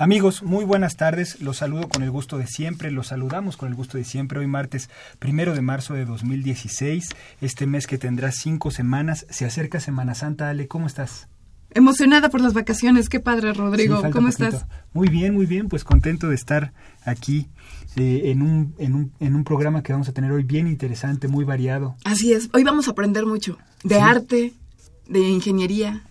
Amigos, muy buenas tardes. Los saludo con el gusto de siempre. Los saludamos con el gusto de siempre. Hoy martes primero de marzo de 2016. Este mes que tendrá cinco semanas. Se acerca Semana Santa. Ale, ¿cómo estás? Emocionada por las vacaciones. Qué padre, Rodrigo. ¿Cómo estás? Muy bien, muy bien. Pues contento de estar aquí eh, en, un, en, un, en un programa que vamos a tener hoy bien interesante, muy variado. Así es. Hoy vamos a aprender mucho de arte, de ingeniería,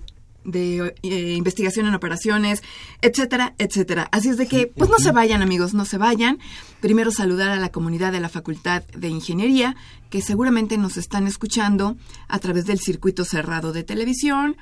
de eh, investigación en operaciones, etcétera, etcétera. Así es de que, pues no se vayan amigos, no se vayan. Primero saludar a la comunidad de la Facultad de Ingeniería, que seguramente nos están escuchando a través del circuito cerrado de televisión,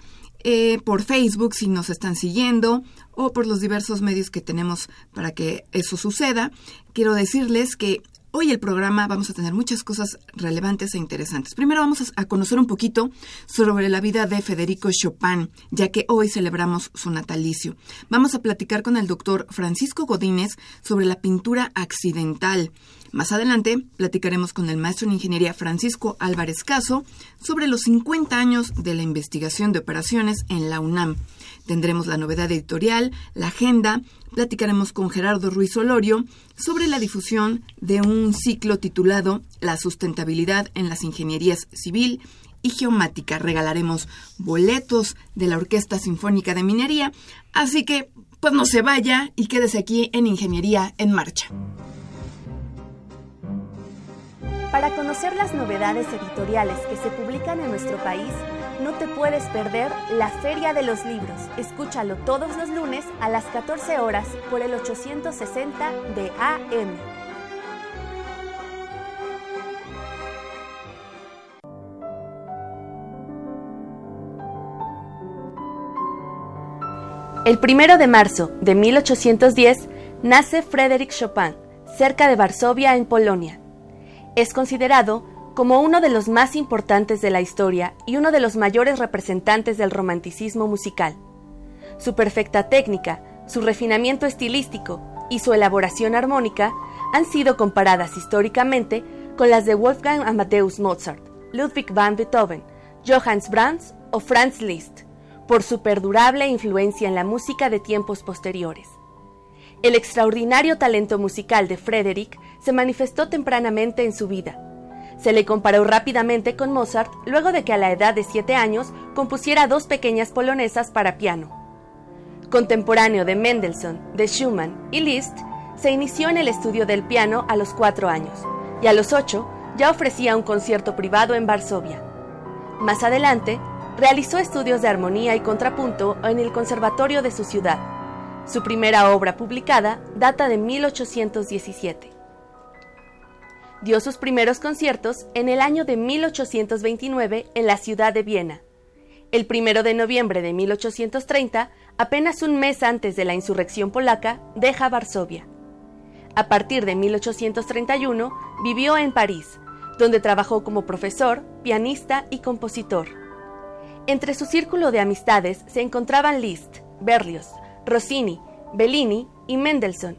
eh, por Facebook si nos están siguiendo o por los diversos medios que tenemos para que eso suceda. Quiero decirles que Hoy el programa vamos a tener muchas cosas relevantes e interesantes. Primero vamos a conocer un poquito sobre la vida de Federico Chopin, ya que hoy celebramos su natalicio. Vamos a platicar con el doctor Francisco Godínez sobre la pintura accidental. Más adelante platicaremos con el maestro en ingeniería Francisco Álvarez Caso sobre los 50 años de la investigación de operaciones en la UNAM. Tendremos la novedad editorial, la agenda, platicaremos con Gerardo Ruiz Olorio sobre la difusión de un ciclo titulado La sustentabilidad en las ingenierías civil y geomática. Regalaremos boletos de la Orquesta Sinfónica de Minería, así que pues no se vaya y quédese aquí en Ingeniería en Marcha. Para conocer las novedades editoriales que se publican en nuestro país, no te puedes perder la Feria de los Libros. Escúchalo todos los lunes a las 14 horas por el 860 de AM. El primero de marzo de 1810 nace Frédéric Chopin, cerca de Varsovia, en Polonia. Es considerado como uno de los más importantes de la historia y uno de los mayores representantes del romanticismo musical. Su perfecta técnica, su refinamiento estilístico y su elaboración armónica han sido comparadas históricamente con las de Wolfgang Amadeus Mozart, Ludwig van Beethoven, Johannes Brahms o Franz Liszt, por su perdurable influencia en la música de tiempos posteriores. El extraordinario talento musical de Frederick se manifestó tempranamente en su vida, se le comparó rápidamente con Mozart luego de que a la edad de siete años compusiera dos pequeñas polonesas para piano. Contemporáneo de Mendelssohn, de Schumann y Liszt, se inició en el estudio del piano a los cuatro años y a los ocho ya ofrecía un concierto privado en Varsovia. Más adelante, realizó estudios de armonía y contrapunto en el conservatorio de su ciudad. Su primera obra publicada data de 1817 dio sus primeros conciertos en el año de 1829 en la ciudad de Viena. El primero de noviembre de 1830, apenas un mes antes de la insurrección polaca, deja Varsovia. A partir de 1831 vivió en París, donde trabajó como profesor, pianista y compositor. Entre su círculo de amistades se encontraban Liszt, Berlioz, Rossini, Bellini y Mendelssohn,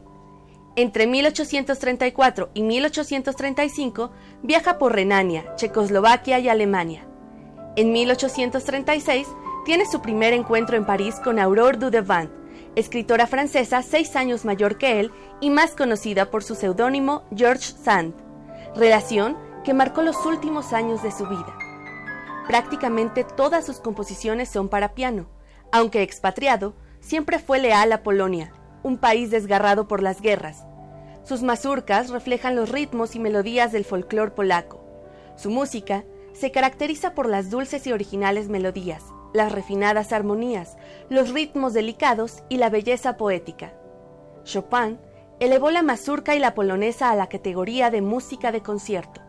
entre 1834 y 1835 viaja por Renania, Checoslovaquia y Alemania. En 1836 tiene su primer encuentro en París con Aurore Dudevant, escritora francesa seis años mayor que él y más conocida por su seudónimo George Sand, relación que marcó los últimos años de su vida. Prácticamente todas sus composiciones son para piano, aunque expatriado, siempre fue leal a Polonia, un país desgarrado por las guerras, Sus mazurcas reflejan los ritmos y melodías del folclore polaco. Su música se caracteriza por las dulces y originales melodías, las refinadas armonías, los ritmos delicados y la belleza poética. Chopin elevó la mazurca y la polonesa a la categoría de música de concierto.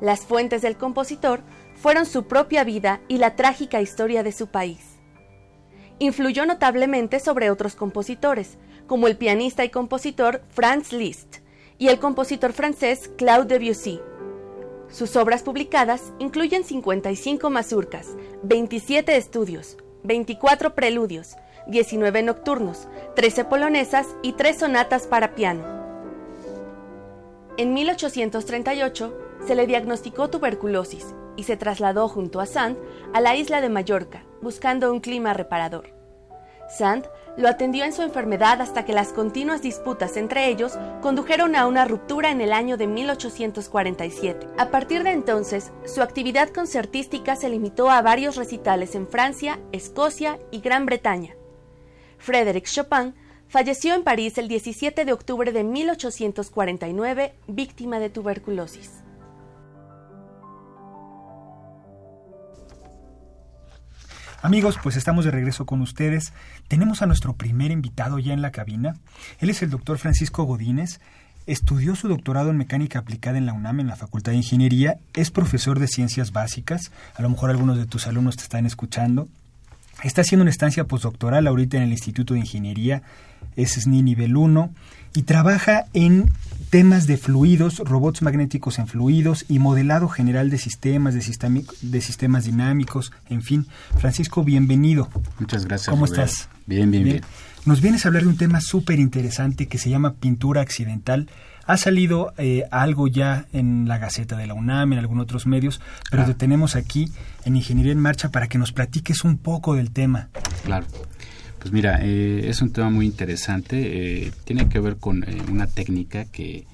Las fuentes del compositor fueron su propia vida y la trágica historia de su país. Influyó notablemente sobre otros compositores, como el pianista y compositor Franz Liszt y el compositor francés Claude Debussy. Sus obras publicadas incluyen 55 mazurcas, 27 estudios, 24 preludios, 19 nocturnos, 13 polonesas y 3 sonatas para piano. En 1838 se le diagnosticó tuberculosis y se trasladó junto a Sand a la isla de Mallorca, buscando un clima reparador. Sand lo atendió en su enfermedad hasta que las continuas disputas entre ellos condujeron a una ruptura en el año de 1847. A partir de entonces, su actividad concertística se limitó a varios recitales en Francia, Escocia y Gran Bretaña. Frédéric Chopin falleció en París el 17 de octubre de 1849, víctima de tuberculosis. Amigos, pues estamos de regreso con ustedes. Tenemos a nuestro primer invitado ya en la cabina. Él es el doctor Francisco Godínez. Estudió su doctorado en mecánica aplicada en la UNAM en la Facultad de Ingeniería. Es profesor de ciencias básicas. A lo mejor algunos de tus alumnos te están escuchando. Está haciendo una estancia postdoctoral ahorita en el Instituto de Ingeniería. Es SNI nivel 1 y trabaja en temas de fluidos, robots magnéticos en fluidos y modelado general de sistemas, de, de sistemas dinámicos, en fin. Francisco, bienvenido. Muchas gracias. ¿Cómo estás? Bien, bien, bien, Nos vienes a hablar de un tema súper interesante que se llama pintura accidental. Ha salido eh, algo ya en la Gaceta de la UNAM, en algunos otros medios, pero te tenemos aquí en Ingeniería en Marcha para que nos platiques un poco del tema. Claro. Pues mira, eh, es un tema muy interesante. Eh, tiene que ver con eh, una técnica que,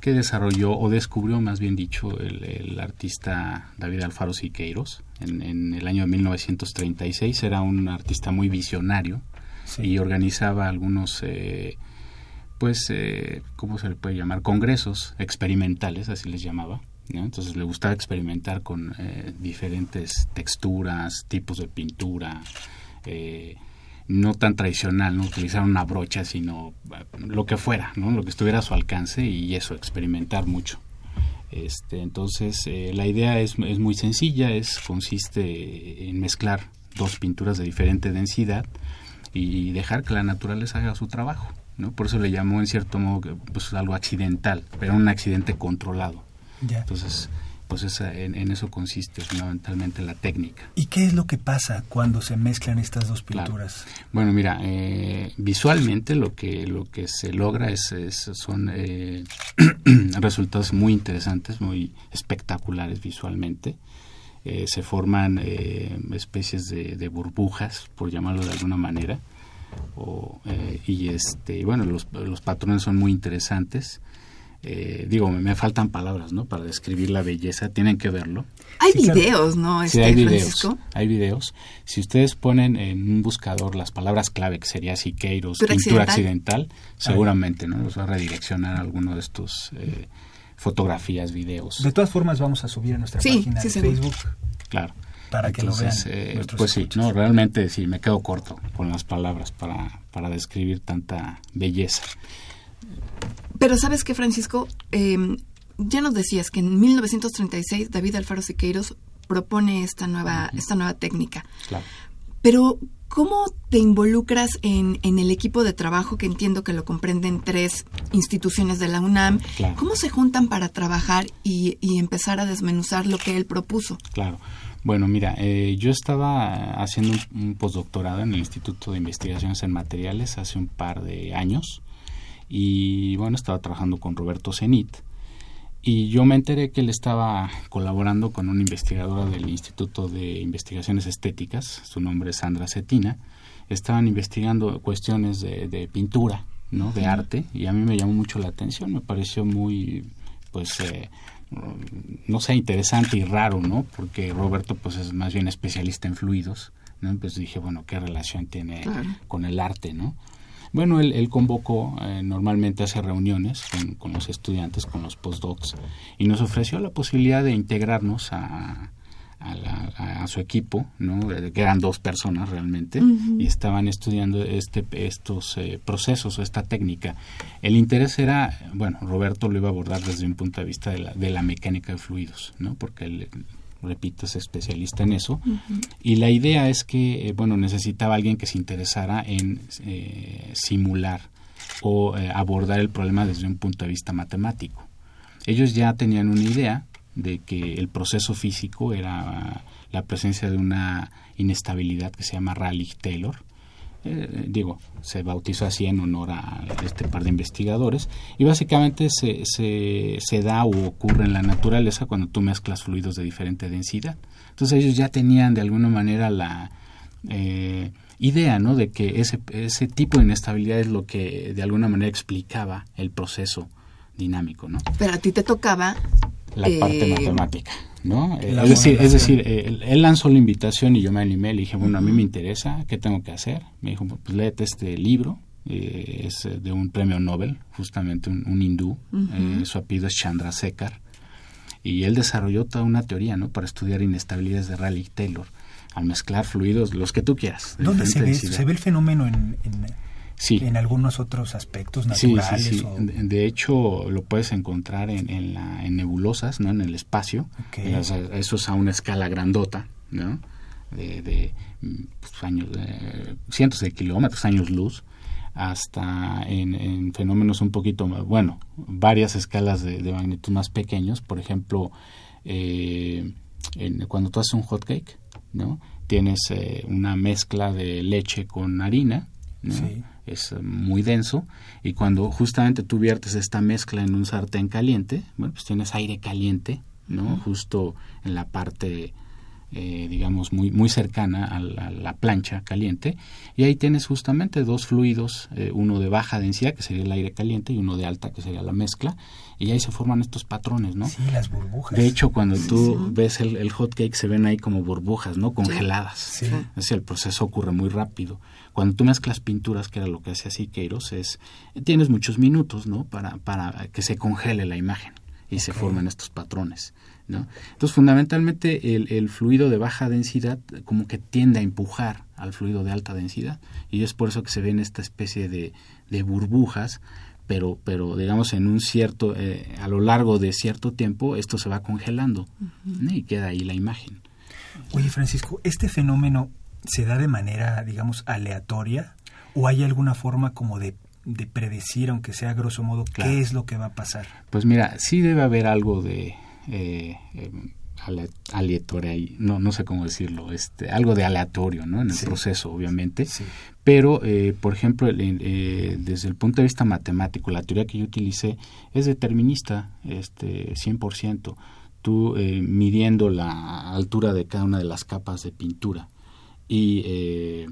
que, desarrolló o descubrió, más bien dicho, el, artista David Alfaro Siqueiros en, en, el año de 1936. Era un artista muy visionario y organizaba algunos, pues, ¿cómo se le puede llamar? Congresos experimentales, así les llamaba. Entonces le gustaba experimentar con diferentes texturas, tipos de pintura. Eh, no tan tradicional, no utilizar una brocha, sino eh, lo que fuera, ¿no? lo que estuviera a su alcance y eso, experimentar mucho. Este, entonces, eh, la idea es, es, muy sencilla, es consiste en mezclar dos pinturas de diferente densidad y dejar que la naturaleza haga su trabajo. ¿no? Por eso le llamó en cierto modo pues, algo accidental, pero un accidente controlado. Entonces, pues en, eso consiste fundamentalmente la técnica. ¿Y qué es lo que pasa cuando se mezclan estas dos pinturas? Bueno, mira, eh, visualmente lo que lo que se logra es, son eh, resultados muy interesantes, muy espectaculares visualmente. Eh, se forman especies de, burbujas, por llamarlo de alguna manera, y este, bueno, los, los patrones son muy interesantes eh, digo, me, faltan palabras, ¿no? Para describir la belleza, tienen que verlo. Hay videos, ¿no? sí, hay este, videos. Hay videos. Si ustedes ponen en un buscador las palabras clave, que sería Siqueiros, pintura accidental, seguramente, ¿no? Los va a redireccionar a alguno de estos eh, fotografías, videos. De todas formas, vamos a subir a nuestra página de Facebook. Claro. Para que lo vean. Eh, pues sí, no, realmente sí, me quedo corto con las palabras para, para describir tanta belleza. Pero sabes qué, Francisco, em, ya nos decías que en 1936 David Alfaro Siqueiros propone esta nueva, esta nueva técnica. Claro. Pero, ¿cómo te involucras en, en, el equipo de trabajo que entiendo que lo comprenden tres instituciones de la UNAM? ¿Cómo se juntan para trabajar y, y, empezar a desmenuzar lo que él propuso? Claro. Bueno, mira, eh, yo estaba haciendo un, un, postdoctorado en el Instituto de Investigaciones en Materiales hace un par de años y bueno, estaba trabajando con Roberto Zenit y yo me enteré que él estaba colaborando con una investigadora del Instituto de Investigaciones Estéticas, su nombre es Sandra Cetina, estaban investigando cuestiones de, pintura, ¿no? De arte, y a mí me llamó mucho la atención, me pareció muy, pues, eh, no sé, interesante y raro, ¿no? Porque Roberto, pues, es más bien especialista en fluidos, ¿no? Entonces dije, bueno, ¿qué relación tiene con el arte, ¿no? Bueno, él, convocó, eh, normalmente hace reuniones con, los estudiantes, con los postdocs, y nos ofreció la posibilidad de integrarnos a, a, su equipo, ¿no? que eran dos personas realmente, y estaban estudiando este, estos eh, procesos o esta técnica. El interés era, bueno, Roberto lo iba a abordar desde un punto de vista de la, de la mecánica de fluidos, ¿no? porque él, repito, es especialista en eso, y la idea es que, eh, bueno, necesitaba alguien que se interesara en eh, simular o abordar el problema desde un punto de vista matemático. Ellos ya tenían una idea, de que el proceso físico era la presencia de una inestabilidad que se llama Rayleigh-Taylor. Eh, digo, se bautizó así en honor a este par de investigadores y básicamente se, se, da o ocurre en la naturaleza cuando tú mezclas fluidos de diferente densidad. Entonces ellos ya tenían de alguna manera la eh, idea ¿no? de que ese, ese tipo de inestabilidad es lo que de alguna manera explicaba el proceso dinámico. ¿no? Pero a ti te tocaba la parte eh, matemática, ¿no? es decir, es decir él, lanzó la invitación y yo me animé, le dije, bueno, a mí me interesa, ¿qué tengo que hacer? Me dijo, pues léete este libro, eh, es de un premio Nobel, justamente un, hindú, eh, su apellido es Chandrasekhar, y él desarrolló toda una teoría, ¿no? Para estudiar inestabilidades de Rayleigh-Taylor, al mezclar fluidos, los que tú quieras. ¿Dónde se ve, se ve el fenómeno en sí. en algunos otros aspectos naturales. Sí, sí, De hecho, lo puedes encontrar en, en, la, en nebulosas, ¿no? En el espacio. Eso es a una escala grandota, ¿no? De, pues, años, cientos de kilómetros, años luz, hasta en, fenómenos un poquito, bueno, varias escalas de, magnitud más pequeños. Por ejemplo, eh, cuando tú haces un hot cake, ¿no? Tienes eh, una mezcla de leche con harina, ¿no? Es eh, muy denso y cuando justamente tú viertes esta mezcla en un sartén caliente, bueno, pues tienes aire caliente, ¿no? Justo en la parte eh, digamos, muy, muy cercana a la, plancha caliente. Y ahí tienes justamente dos fluidos, eh, uno de baja densidad, que sería el aire caliente, y uno de alta, que sería la mezcla. Y ahí se forman estos patrones, ¿no? Sí, las burbujas. De hecho, cuando tú ves el, el, hot cake, se ven ahí como burbujas, ¿no? Congeladas. Sí. Es decir, el proceso ocurre muy rápido. Cuando tú mezclas pinturas, que era lo que hace así Queiroz, es, tienes muchos minutos, ¿no? Para, para que se congele la imagen y se forman estos patrones. ¿No? Entonces, fundamentalmente, el, fluido de baja densidad como que tiende a empujar al fluido de alta densidad y es por eso que se ven esta especie de, burbujas, pero, pero digamos en un cierto, eh, a lo largo de cierto tiempo, esto se va congelando y queda ahí la imagen. Oye, Francisco, ¿este fenómeno se da de manera, digamos, aleatoria o hay alguna forma como de de predecir, aunque sea grosso modo, qué es lo que va a pasar? Pues mira, sí debe haber algo de eh, em, aleatorio, no, no sé cómo decirlo, este, algo de aleatorio ¿no? en el proceso, obviamente. Pero, eh, por ejemplo, eh, desde el punto de vista matemático, la teoría que yo utilicé es determinista, este, 100%. Tú eh, midiendo la altura de cada una de las capas de pintura y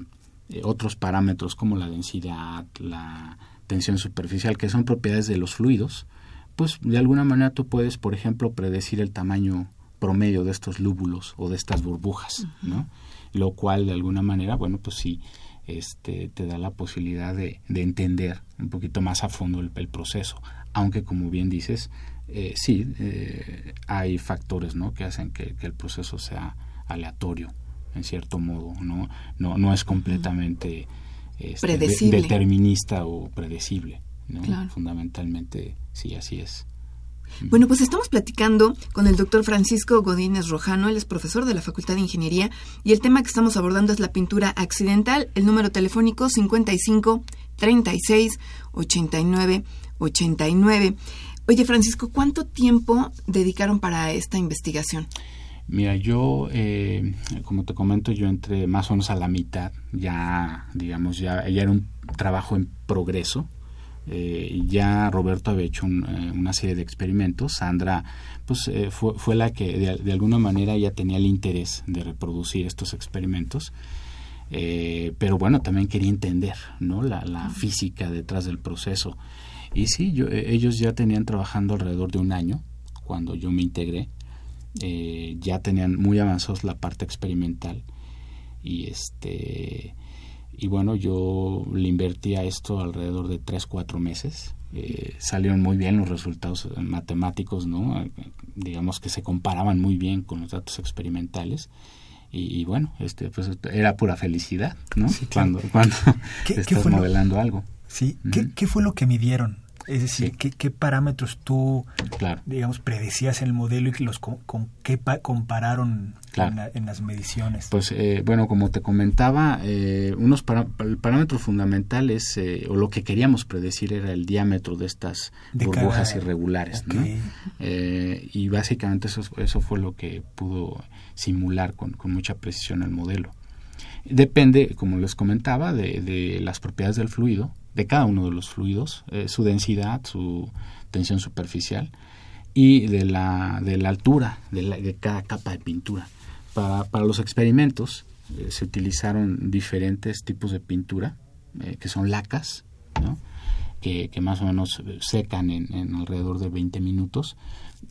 otros parámetros como la densidad, la tensión superficial, que son propiedades de los fluidos, pues de alguna manera tú puedes, por ejemplo, predecir el tamaño promedio de estos lúbulos o de estas burbujas, ¿no? Lo cual de alguna manera, bueno, pues sí, este, te da la posibilidad de, entender un poquito más a fondo el, proceso, aunque como bien dices, eh, sí, eh, hay factores, ¿no? Que hacen que, el proceso sea aleatorio, en cierto modo, ¿no? No, no es completamente este, determinista o predecible, ¿no? Fundamentalmente Sí, así es. Bueno, pues estamos platicando con el doctor Francisco Godínez Rojano, él es profesor de la Facultad de Ingeniería y el tema que estamos abordando es la pintura accidental, el número telefónico 55 36 89 89. Oye, Francisco, ¿cuánto tiempo dedicaron para esta investigación? Mira, yo, eh, como te comento, yo entré más o menos a la mitad, ya, digamos, ya, ya era un trabajo en progreso, eh, ya Roberto había hecho eh, una serie de experimentos, Sandra pues eh, fue, fue, la que de, alguna manera ya tenía el interés de reproducir estos experimentos, pero bueno, también quería entender ¿no? la, física detrás del proceso. Y sí, yo, ellos ya tenían trabajando alrededor de un año cuando yo me integré, ya tenían muy avanzados la parte experimental. Y este y bueno, yo le invertí a esto alrededor de 3, 4 meses. Eh, salieron muy bien los resultados matemáticos, ¿no? Digamos que se comparaban muy bien con los datos experimentales. Y, bueno, este pues era pura felicidad, ¿no? cuando cuando estás modelando algo. Sí, ¿Qué, fue lo que midieron? Es decir, ¿qué, parámetros tú, digamos, predecías en el modelo y los, con, qué compararon en, las mediciones? Pues, eh, bueno, como te comentaba, eh, unos parámetros fundamentales, eh, o lo que queríamos predecir era el diámetro de estas burbujas irregulares, ¿no? y básicamente eso, eso fue lo que pudo simular con, con mucha precisión el modelo. Depende, como les comentaba, de, de las propiedades del fluido, de cada uno de los fluidos, eh, su densidad, su tensión superficial y de la, de la altura de, cada capa de pintura. Para, para los experimentos eh, se utilizaron diferentes tipos de pintura, eh, que son lacas, que, más o menos secan en, alrededor de 20 minutos.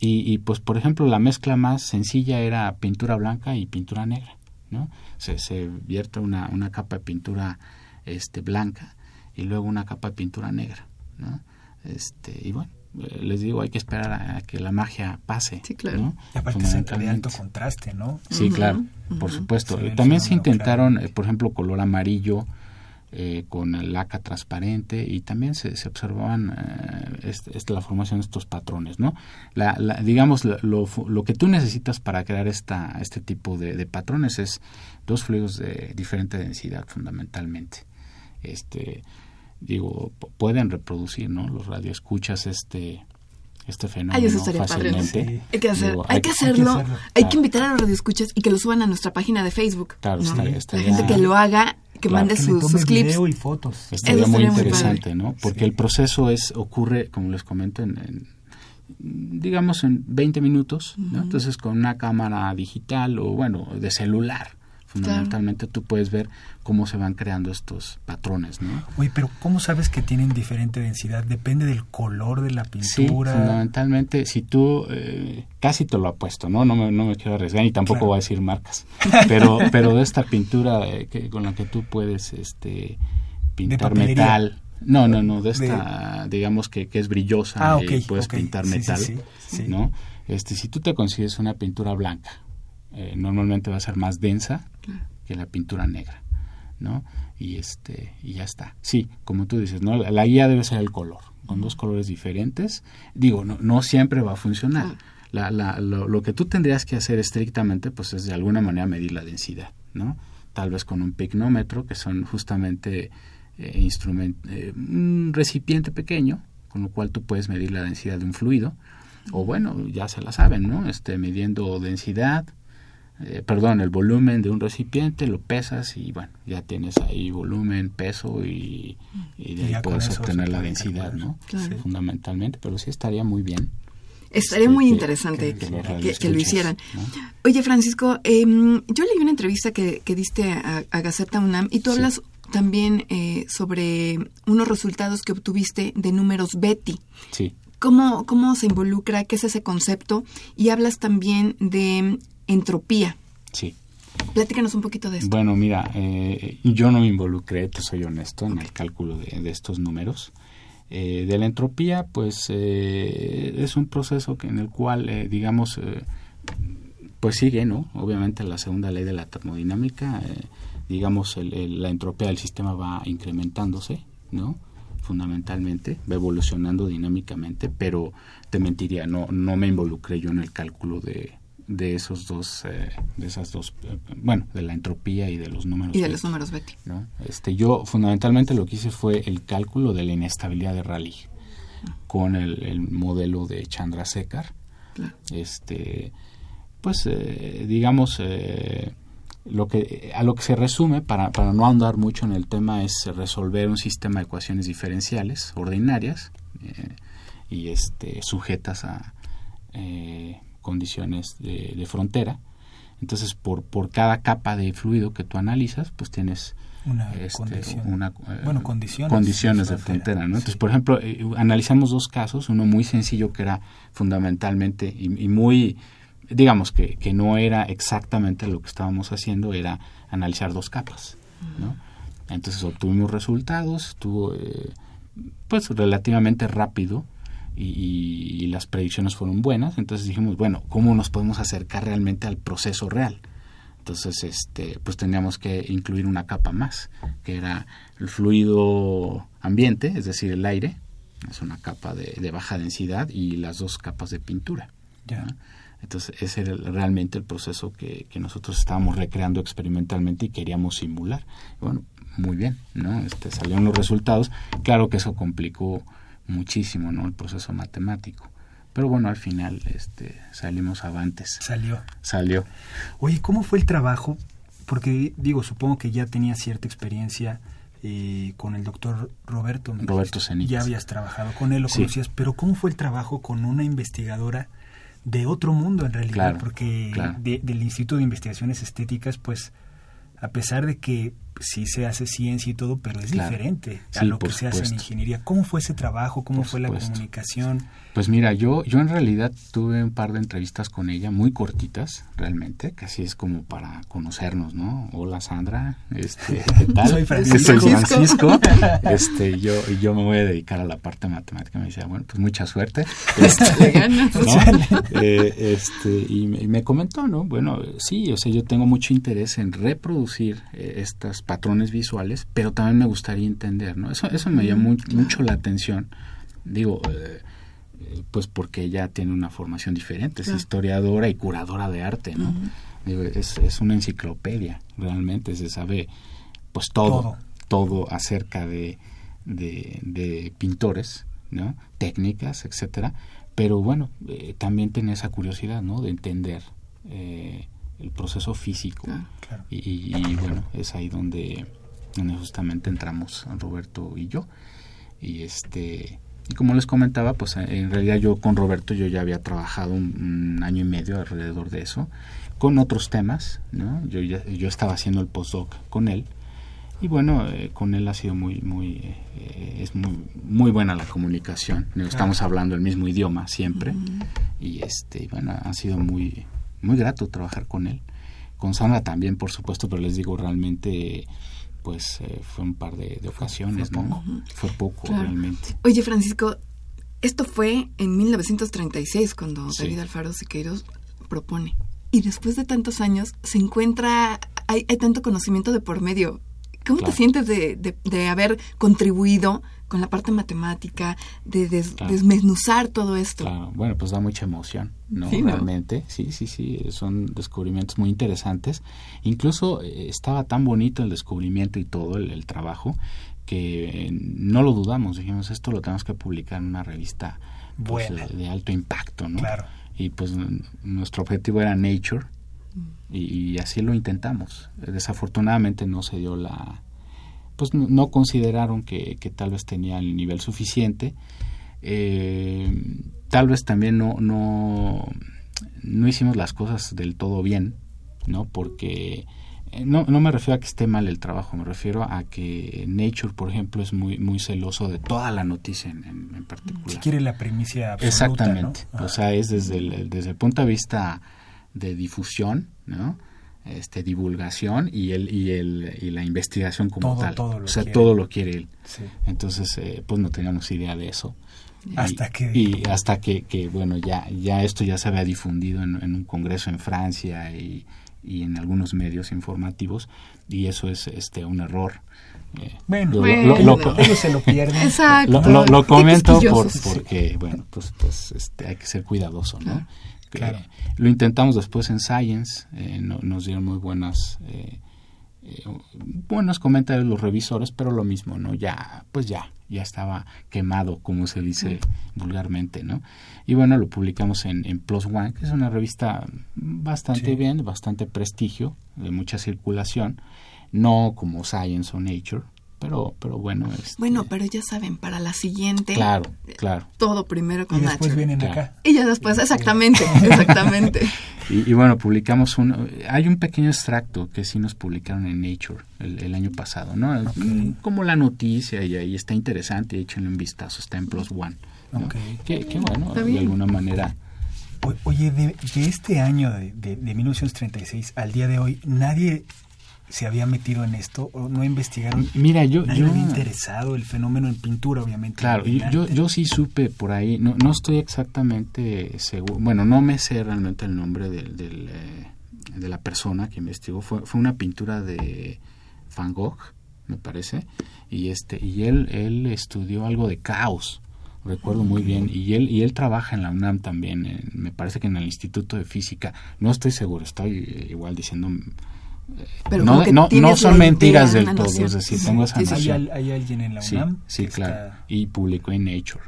Y, pues, por ejemplo, la mezcla más sencilla era pintura blanca y pintura negra. ¿no? Se, se vierte una, una capa de pintura este, blanca y luego una capa de pintura negra, ¿no? Este, y bueno, eh, les digo, hay que esperar a, que la magia pase. Sí, claro. Y aparte es de alto contraste, ¿no? Sí, claro, por supuesto. También se intentaron, eh, por ejemplo, color amarillo eh, con laca transparente y también se, se observaban este, la formación de estos patrones, ¿no? La, la, digamos, lo, lo, que tú necesitas para crear esta, este tipo de, de patrones es dos fluidos de diferente densidad, fundamentalmente. Este, digo, pueden reproducir, ¿no? Los radioescuchas este este fenómeno fácilmente. Hay, que hay, que hacerlo, hay que invitar a los radioescuchas y que lo suban a nuestra página de Facebook. Claro, La gente que lo haga, que mande sus, sus, clips. y fotos. Estaría muy interesante, ¿no? Porque el proceso es ocurre, como les comento, en, digamos en 20 minutos, ¿no? Entonces con una cámara digital o bueno, de celular fundamentalmente tú puedes ver cómo se van creando estos patrones, ¿no? Oye, pero ¿cómo sabes que tienen diferente densidad? ¿Depende del color de la pintura? Sí, fundamentalmente, si tú, eh, casi te lo apuesto, ¿no? No me, no me quiero arriesgar y tampoco voy a decir marcas, pero, pero de esta pintura eh, que, con la que tú puedes este, pintar metal, no, no, no, de esta, digamos que, que es brillosa ah, y puedes pintar metal, ¿no? Este, si tú te consigues una pintura blanca, eh, normalmente va a ser más densa que la pintura negra, ¿no? Y este y ya está. Sí, como tú dices, ¿no? La, guía debe ser el color, con dos colores diferentes. Digo, no, no siempre va a funcionar. La, la, lo, que tú tendrías que hacer estrictamente, pues es de alguna manera medir la densidad, ¿no? Tal vez con un picnómetro, que son justamente eh, eh, un recipiente pequeño, con lo cual tú puedes medir la densidad de un fluido. O bueno, ya se la saben, ¿no? Este, midiendo densidad, eh, perdón, el volumen de un recipiente, lo pesas y bueno, ya tienes ahí volumen, peso y, de ahí puedes obtener la densidad, ¿no? Fundamentalmente, pero sí estaría muy bien. Estaría muy interesante que, lo, hicieran. Oye, Francisco, em, yo leí una entrevista que, diste a, a, Gaceta UNAM y tú hablas también eh, sobre unos resultados que obtuviste de números Betty. Sí. ¿Cómo, ¿Cómo se involucra? ¿Qué es ese concepto? Y hablas también de entropía. Sí. Platícanos un poquito de esto. Bueno, mira, eh, yo no me involucré, te soy honesto, en el cálculo de, estos números. Eh, de la entropía, pues eh, es un proceso que, en el cual, digamos, pues sigue, ¿no? Obviamente la segunda ley de la termodinámica, digamos, la entropía del sistema va incrementándose, ¿no? fundamentalmente, va evolucionando dinámicamente, pero te mentiría, no, no me involucré yo en el cálculo de, de esos dos eh, de esas dos eh, bueno de la entropía y de los números y de los números Betty ¿no? este yo fundamentalmente lo que hice fue el cálculo de la inestabilidad de Rayleigh con el, modelo de Chandrasekhar este pues eh, digamos lo que a lo que se resume para, para no ahondar mucho en el tema es resolver un sistema de ecuaciones diferenciales ordinarias y este sujetas a condiciones de, frontera. Entonces, por, por cada capa de fluido que tú analizas, pues tienes una, este, condición. Eh, bueno, condiciones, condiciones de frontera. ¿no? Entonces, por ejemplo, eh, analizamos dos casos, uno muy sencillo que era fundamentalmente y, muy, digamos que, que, no era exactamente lo que estábamos haciendo, era analizar dos capas. ¿no? Entonces obtuvimos resultados, estuvo eh, pues relativamente rápido y, y, las predicciones fueron buenas. Entonces dijimos, bueno, ¿cómo nos podemos acercar realmente al proceso real? Entonces, este, pues teníamos que incluir una capa más, que era el fluido ambiente, es decir, el aire, es una capa de, baja densidad y las dos capas de pintura. Entonces, ese era realmente el proceso que, nosotros estábamos recreando experimentalmente y queríamos simular. bueno, muy bien, ¿no? Este, salieron los resultados. Claro que eso complicó muchísimo, ¿no? El proceso matemático. Pero bueno, al final este, salimos avantes. Salió. Salió. Oye, ¿cómo fue el trabajo? Porque digo, supongo que ya tenía cierta experiencia eh, con el doctor Roberto. Roberto Zenit. Ya habías trabajado con él, lo conocías, pero ¿cómo fue el trabajo con una investigadora de otro mundo en realidad? porque del Instituto de Investigaciones Estéticas, pues, a pesar de que sí se hace ciencia y todo, pero es diferente a lo que se hace en ingeniería. ¿Cómo fue ese trabajo? ¿Cómo fue la comunicación? Pues mira, yo, yo en realidad tuve un par de entrevistas con ella, muy cortitas, realmente, casi es como para conocernos, ¿no? Hola Sandra, este, ¿qué tal? Soy Francisco. Soy Francisco. este, yo, yo me voy a dedicar a la parte matemática. Me decía, bueno, pues mucha suerte. Este, eh, este, y, me, comentó, ¿no? Bueno, sí, o sea, yo tengo mucho interés en reproducir eh, estas patrones visuales, pero también me gustaría entender, ¿no? Eso, eso me llamó mm, mucho la atención. Digo, eh, pues porque ella tiene una formación diferente, es historiadora y curadora de arte, ¿no? es, es, una enciclopedia, realmente, se sabe pues todo, todo, acerca de, de, pintores, ¿no? Técnicas, etcétera, pero bueno, eh, también tiene esa curiosidad, ¿no? De entender eh, el proceso físico. Y, y, bueno, es ahí donde, donde justamente entramos Roberto y yo. Y este y como les comentaba, pues eh, en realidad yo con Roberto yo ya había trabajado un, año y medio alrededor de eso, con otros temas, ¿no? Yo, ya, yo estaba haciendo el postdoc con él y bueno, eh, con él ha sido muy, muy, eh, es muy, muy buena la comunicación. Estamos hablando el mismo idioma siempre y este, bueno, ha sido muy, muy grato trabajar con él. Con Sandra también, por supuesto, pero les digo realmente pues eh, fue un par de, ocasiones, fue ¿no? Fue poco realmente. Oye, Francisco, esto fue en 1936 cuando David Alfaro Siqueiros propone. Y después de tantos años se encuentra, hay, hay tanto conocimiento de por medio. ¿Cómo te sientes de, de, haber contribuido con la parte matemática, de desmenuzar todo esto? Claro, bueno, pues da mucha emoción, ¿no? Realmente, sí, sí, sí, son descubrimientos muy interesantes. Incluso eh, estaba tan bonito el descubrimiento y todo, el, trabajo, que no lo dudamos, dijimos, esto lo tenemos que publicar en una revista pues, de, alto impacto, ¿no? Claro. Y pues nuestro objetivo era Nature, y, así lo intentamos. Desafortunadamente no se dio la... pues no, consideraron que, tal vez tenía el nivel suficiente. Eh, tal vez también no, no, no hicimos las cosas del todo bien, ¿no? Porque eh, no, no me refiero a que esté mal el trabajo, me refiero a que Nature, por ejemplo, es muy muy celoso de toda la noticia en, particular. Si quiere la primicia absoluta, Exactamente. O sea, es desde el, desde el punto de vista de difusión, ¿no? Este, divulgación y el y el y la investigación como tal. o sea, todo lo quiere él. Entonces, eh, pues no teníamos idea de eso. Hasta que y hasta que, que, bueno ya ya esto ya se había difundido en, un congreso en Francia y, y, en algunos medios informativos y eso es este un error. Eh, bueno, ellos se lo pierden. Exacto. lo, comento por, porque bueno pues pues este, hay que ser cuidadoso no Claro. lo intentamos después en Science, eh, nos dieron muy buenas eh, eh, buenos comentarios los revisores, pero lo mismo, ¿no? Ya, pues ya, ya estaba quemado, como se dice vulgarmente, ¿no? Y bueno, lo publicamos en, Plus One, que es una revista bastante bien, bastante prestigio, de mucha circulación, no como Science o Nature, pero pero bueno este, bueno pero ya saben para la siguiente claro claro. todo primero con y después vienen acá. Y ya después exactamente exactamente. Y, bueno publicamos un hay un pequeño extracto que sí nos publicaron en Nature el, año pasado no como la noticia y ahí está interesante échenle un vistazo está en Plus One que, bueno de alguna manera. Oye de, de este año de, de, de 1936 al día de hoy nadie se había metido en esto o no investigaron. Mira, yo, Nadie yo había interesado el fenómeno en pintura, obviamente. Claro, yo, yo, sí supe por ahí, no, no estoy exactamente seguro, bueno, no me sé realmente el nombre del, del, eh, de la persona que investigó, fue, fue una pintura de Van Gogh, me parece, y este y él él estudió algo de caos, recuerdo muy bien, y él y él trabaja en la UNAM también, en- me parece que en el Instituto de Física, no estoy seguro, estoy eh, igual diciendo Pero no, no, no son mentiras del todo, noción. es decir, Sí, tengo esa sí, sí. ¿Hay, alguien en la UNAM? sí, claro. está- Y publicó en Nature.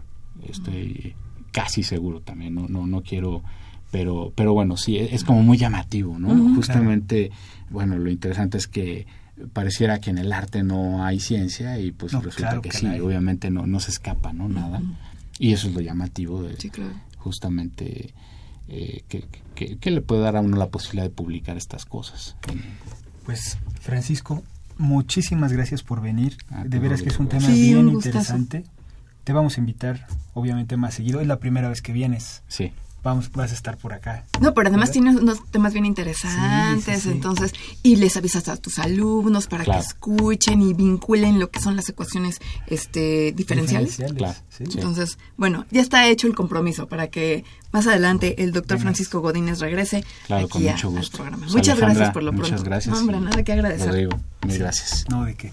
Estoy casi seguro también. No, no, no quiero, pero, pero bueno, sí, es, es como muy llamativo, ¿no? Justamente, bueno, lo interesante es que pareciera que en el arte no hay ciencia y pues No, resulta claro que, que sí, hay. obviamente no, no se escapa, ¿no? Nada. Y eso es lo llamativo de Sí, claro. justamente eh, que, que, que le puede dar a uno la posibilidad de publicar estas cosas. Pues, Francisco, muchísimas gracias por venir. Ah, de veras que es un tema Sí, bien un interesante. Te vamos a invitar, obviamente, más seguido. Es la primera vez que vienes. Sí. Vamos, vas a estar por acá. No, pero además ¿Verdad? tiene unos temas bien interesantes, Sí, sí, sí. entonces, y les avisas a tus alumnos para Claro. que escuchen y vinculen lo que son las ecuaciones este, diferenciales. Claro. sí. Sí. Entonces, bueno, ya está hecho el compromiso para que más adelante el doctor Venga. Francisco Godínez regrese Claro, aquí con a- mucho al gusto. programa. Pues, Muchas Alejandra, gracias por lo pronto. Muchas gracias. No, hombre, nada que agradecer. Rodrigo, mil gracias. No, de qué.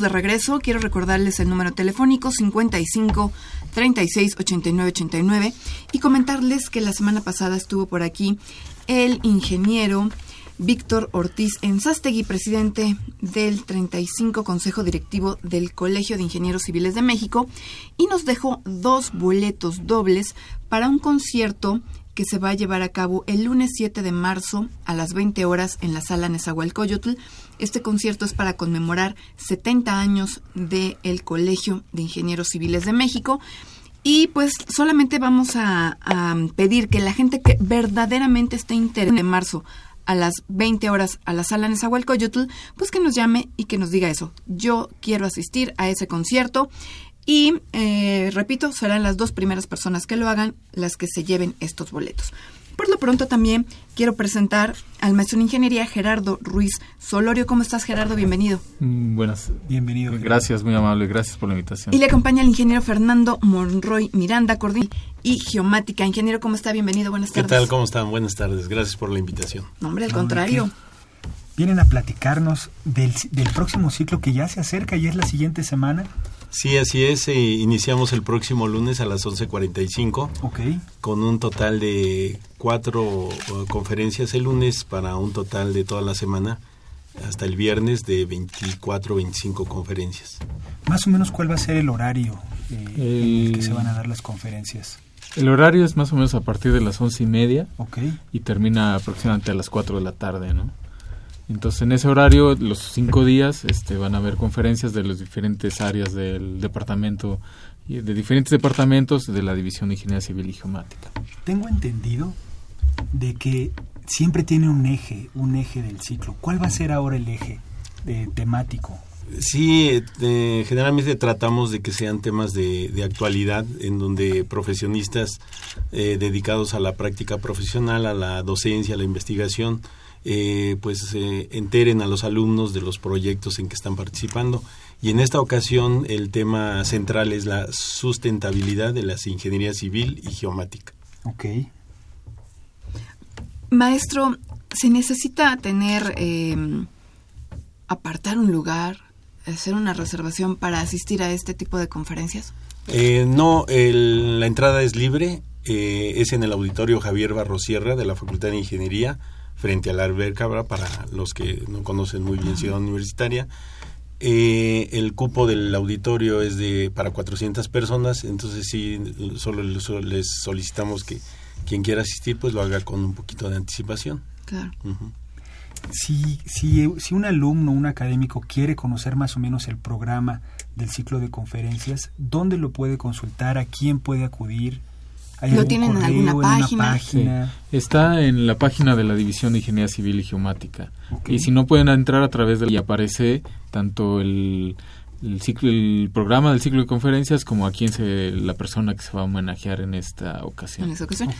De regreso. Quiero recordarles el número telefónico 55 36 89 89 y comentarles que la semana pasada estuvo por aquí el ingeniero Víctor Ortiz Enzastegui, presidente del 35 Consejo Directivo del Colegio de Ingenieros Civiles de México, y nos dejó dos boletos dobles para un concierto que se va a llevar a cabo el lunes 7 de marzo a las 20 horas en la sala Nezahualcóyotl. Este concierto es para conmemorar 70 años del Colegio de Ingenieros Civiles de México. Y pues solamente vamos a, a pedir que la gente que verdaderamente esté interesada en marzo a las 20 horas a la sala Nezahualcóyotl, pues que nos llame y que nos diga eso. Yo quiero asistir a ese concierto. Y, eh, repito, serán las dos primeras personas que lo hagan las que se lleven estos boletos. Por lo pronto también quiero presentar al maestro en ingeniería Gerardo Ruiz Solorio. ¿Cómo estás, Gerardo? Bienvenido. Mm, Buenas. Bienvenido. Gerardo. Gracias, muy amable. Gracias por la invitación. Y le acompaña el ingeniero Fernando Monroy Miranda, coordinador y geomática. Ingeniero, ¿cómo está? Bienvenido. Buenas ¿Qué tardes. tal? ¿Cómo están? Buenas tardes. Gracias por la invitación. No, hombre, al No, ¿de contrario. Vienen a platicarnos del, del próximo ciclo que ya se acerca y es la siguiente semana. Sí, así es. eh, iniciamos el próximo lunes a las 11.45 Ok. con un total de cuatro eh, conferencias el lunes para un total de toda la semana hasta el viernes de 24 25 conferencias. Más o menos, ¿cuál va a ser el horario eh, en el que se van a dar las conferencias? El horario es más o menos a partir de las once y media Ok. y termina aproximadamente a las 4 de la tarde, ¿no? Entonces, en ese horario, los cinco días, este, van a haber conferencias de las diferentes áreas del departamento, y de diferentes departamentos de la División de Ingeniería Civil y Geomática. Tengo entendido de que siempre tiene un eje, un eje del ciclo. ¿Cuál va a ser ahora el eje eh, temático? Sí, eh, generalmente tratamos de que sean temas de, de actualidad, en donde profesionistas eh, dedicados a la práctica profesional, a la docencia, a la investigación, eh, pues eh, enteren a los alumnos de los proyectos en que están participando. Y en esta ocasión el tema central es la sustentabilidad de las ingenierías civil y geomática. Ok. Maestro, ¿se necesita tener, eh, apartar un lugar, hacer una reservación para asistir a este tipo de conferencias? Eh, no, el- la entrada es libre, eh, es en el auditorio Javier Barrosierra de la Facultad de Ingeniería frente a la alberca, para los que no conocen muy bien Ciudad Universitaria. Eh, el cupo del auditorio es de para 400 personas, entonces sí, solo les solicitamos que quien quiera asistir pues lo haga con un poquito de anticipación. Claro. si, si, si un alumno, un académico quiere conocer más o menos el programa del ciclo de conferencias, ¿dónde lo puede consultar? ¿A quién puede acudir? ¿Lo tienen en alguna página? Está en la página de la División de Ingeniería Civil y Geomática. Y si no pueden entrar a través de y aparece tanto el, el, ciclo, el programa del ciclo de conferencias como a quién se la persona que se va a homenajear en esta ocasión. En esta ocasión.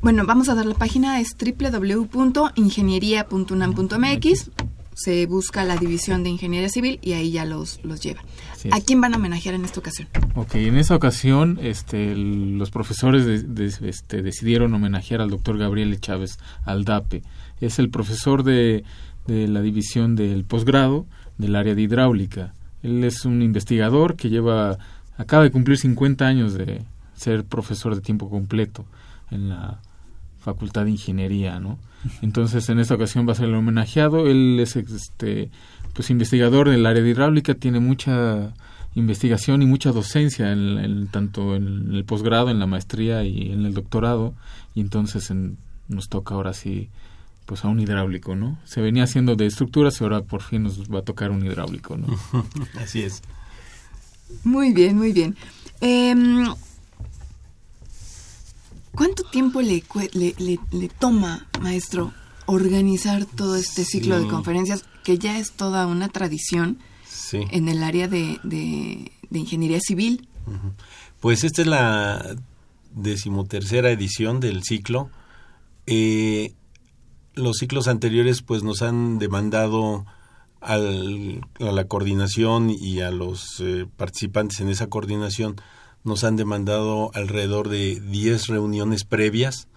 Bueno, vamos a dar la página, es www.ingeniería.unam.mx se busca la división de ingeniería civil y ahí ya los, los lleva. ¿A quién van a homenajear en esta ocasión? Ok, en esta ocasión este, los profesores este, decidieron homenajear al doctor Gabriel Chávez Aldape. Es el profesor de, de la división del posgrado del área de hidráulica. Él es un investigador que lleva, acaba de cumplir 50 años de ser profesor de tiempo completo en la Facultad de Ingeniería, ¿no? Entonces, en esta ocasión va a ser el homenajeado. Él es este pues investigador del área de hidráulica, tiene mucha investigación y mucha docencia en, tanto en el posgrado, en la maestría y en el doctorado, y entonces nos toca ahora sí pues a un hidráulico, ¿no? Se venía haciendo de estructuras y ahora por fin nos va a tocar un hidráulico, ¿no? Así es. Muy bien, muy bien. Em, ¿Cuánto tiempo le, le, toma, maestro, organizar todo este ciclo de conferencias que ya es toda una tradición en el área de, de, ingeniería civil? Pues esta es la decimotercera edición del ciclo. Eh, los ciclos anteriores pues nos han demandado al, a la coordinación y a los eh, participantes en esa coordinación nos han demandado alrededor de 10 reuniones previas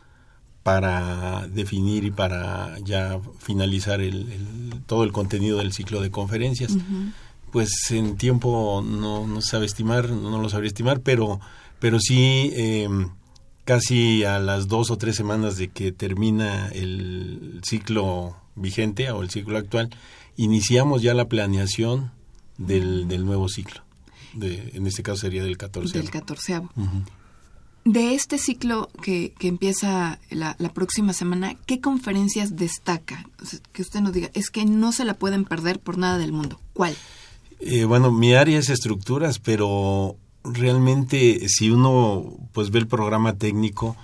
para definir y para ya finalizar el, todo el contenido del ciclo de conferencias. Pues en tiempo no, no sabe estimar, no lo sabría estimar, pero, pero sí em, casi a las dos o tres semanas de que termina el ciclo vigente o el ciclo actual, iniciamos ya la planeación del, del nuevo ciclo en este caso sería del 14. Del 14. De este ciclo que, que empieza la, próxima semana, ¿qué conferencias destaca? que usted nos diga, es que no se la pueden perder por nada del mundo. ¿Cuál? Eh, bueno, mi área es estructuras, pero realmente si uno pues ve el programa técnico,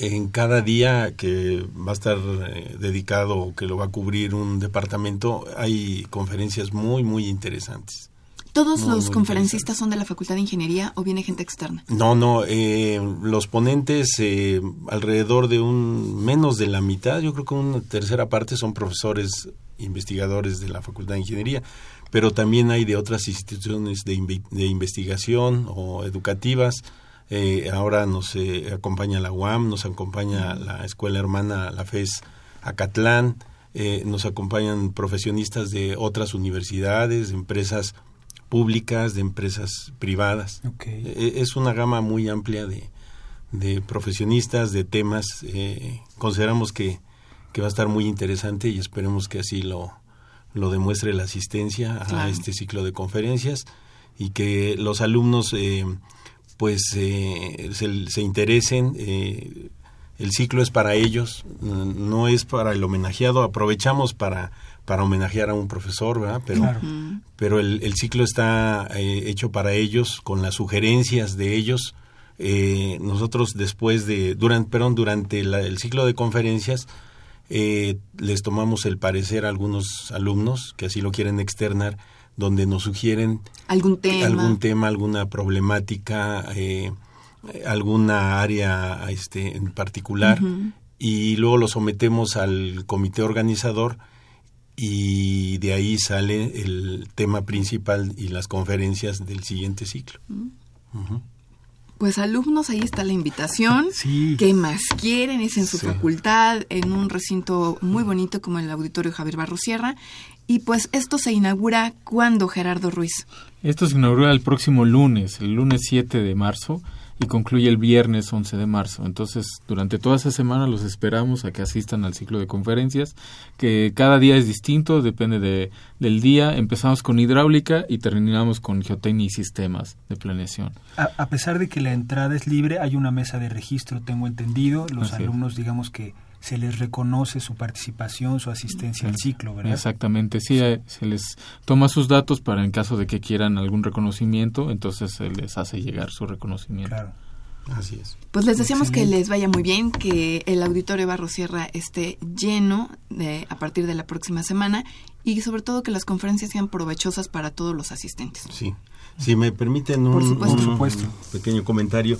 en cada día que va a estar eh, dedicado o que lo va a cubrir un departamento, hay conferencias muy, muy interesantes. ¿Todos los conferencistas son de la Facultad de Ingeniería o viene gente externa? No, no, eh, los ponentes eh, alrededor de un menos de la mitad, yo creo que una tercera parte son profesores investigadores de la Facultad de Ingeniería, pero también hay de otras instituciones de, de investigación o educativas. Eh, ahora nos acompaña la UAM, nos acompaña la escuela hermana, la FES Acatlán, nos acompañan profesionistas de otras universidades, empresas públicas, de empresas privadas. E, es una gama muy amplia de, de profesionistas, de temas. Eh, consideramos que, que, va a estar muy interesante y esperemos que así lo, lo demuestre la asistencia a este ciclo de conferencias y que los alumnos eh, pues eh, se, se, interesen. el ciclo es para ellos, no es para el homenajeado. Aprovechamos para para homenajear a un profesor, ¿verdad? Pero, pero el, ciclo está eh, hecho para ellos, con las sugerencias de ellos. Eh, nosotros después de, durante, perdón, durante el ciclo de conferencias, eh, les tomamos el parecer a algunos alumnos que así lo quieren externar, donde nos sugieren algún tema, algún tema alguna problemática, alguna área este, en particular, y luego lo sometemos al comité organizador y de ahí sale el tema principal y las conferencias del siguiente ciclo. Pues alumnos, ahí está la invitación. Sí. ¿Qué más quieren? Es en su facultad, en un recinto muy bonito como el Auditorio Javier Barro Sierra. Y pues esto se inaugura cuando, Gerardo Ruiz. Esto se inaugura el próximo lunes, el lunes 7 de marzo, y concluye el viernes 11 de marzo. Entonces, durante toda esa semana los esperamos a que asistan al ciclo de conferencias, que cada día es distinto, depende de, del día. Empezamos con hidráulica y terminamos con geotecnia y sistemas de planeación. A, a pesar de que la entrada es libre, hay una mesa de registro, tengo entendido. Los Así es. alumnos, digamos que se les reconoce su participación, su asistencia al ciclo, ¿verdad? Exactamente, sí, eh, se les toma sus datos para en caso de que quieran algún reconocimiento, entonces se les hace llegar su reconocimiento. Claro. Así es. Pues les deseamos que les vaya muy bien, que el auditorio Barro Sierra esté lleno de, a partir de la próxima semana y sobre todo que las conferencias sean provechosas para todos los asistentes. Sí. Si me permiten un, Por supuesto. un pequeño comentario.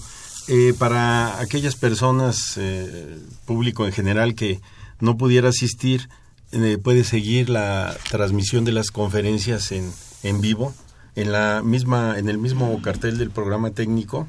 Eh, para aquellas personas, eh, público en general, que no pudiera asistir, eh, puede seguir la transmisión de las conferencias en, en vivo en la misma en el mismo cartel del programa técnico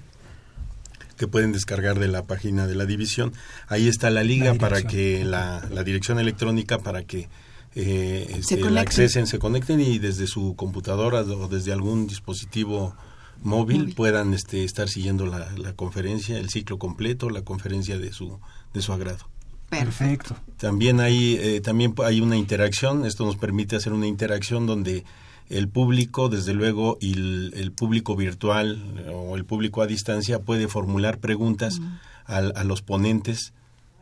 que pueden descargar de la página de la división. Ahí está la liga La para que la, la dirección electrónica para que eh, Se este, la accesen, se conecten y desde su computadora o desde algún dispositivo móvil, Móvil. puedan este, estar siguiendo la, la conferencia, el ciclo completo, la conferencia de su de su agrado. Perfecto. También hay eh, también hay una interacción. Esto nos permite hacer una interacción donde el público, desde luego, y el, el público virtual eh, o el público a distancia puede formular preguntas al- a, los ponentes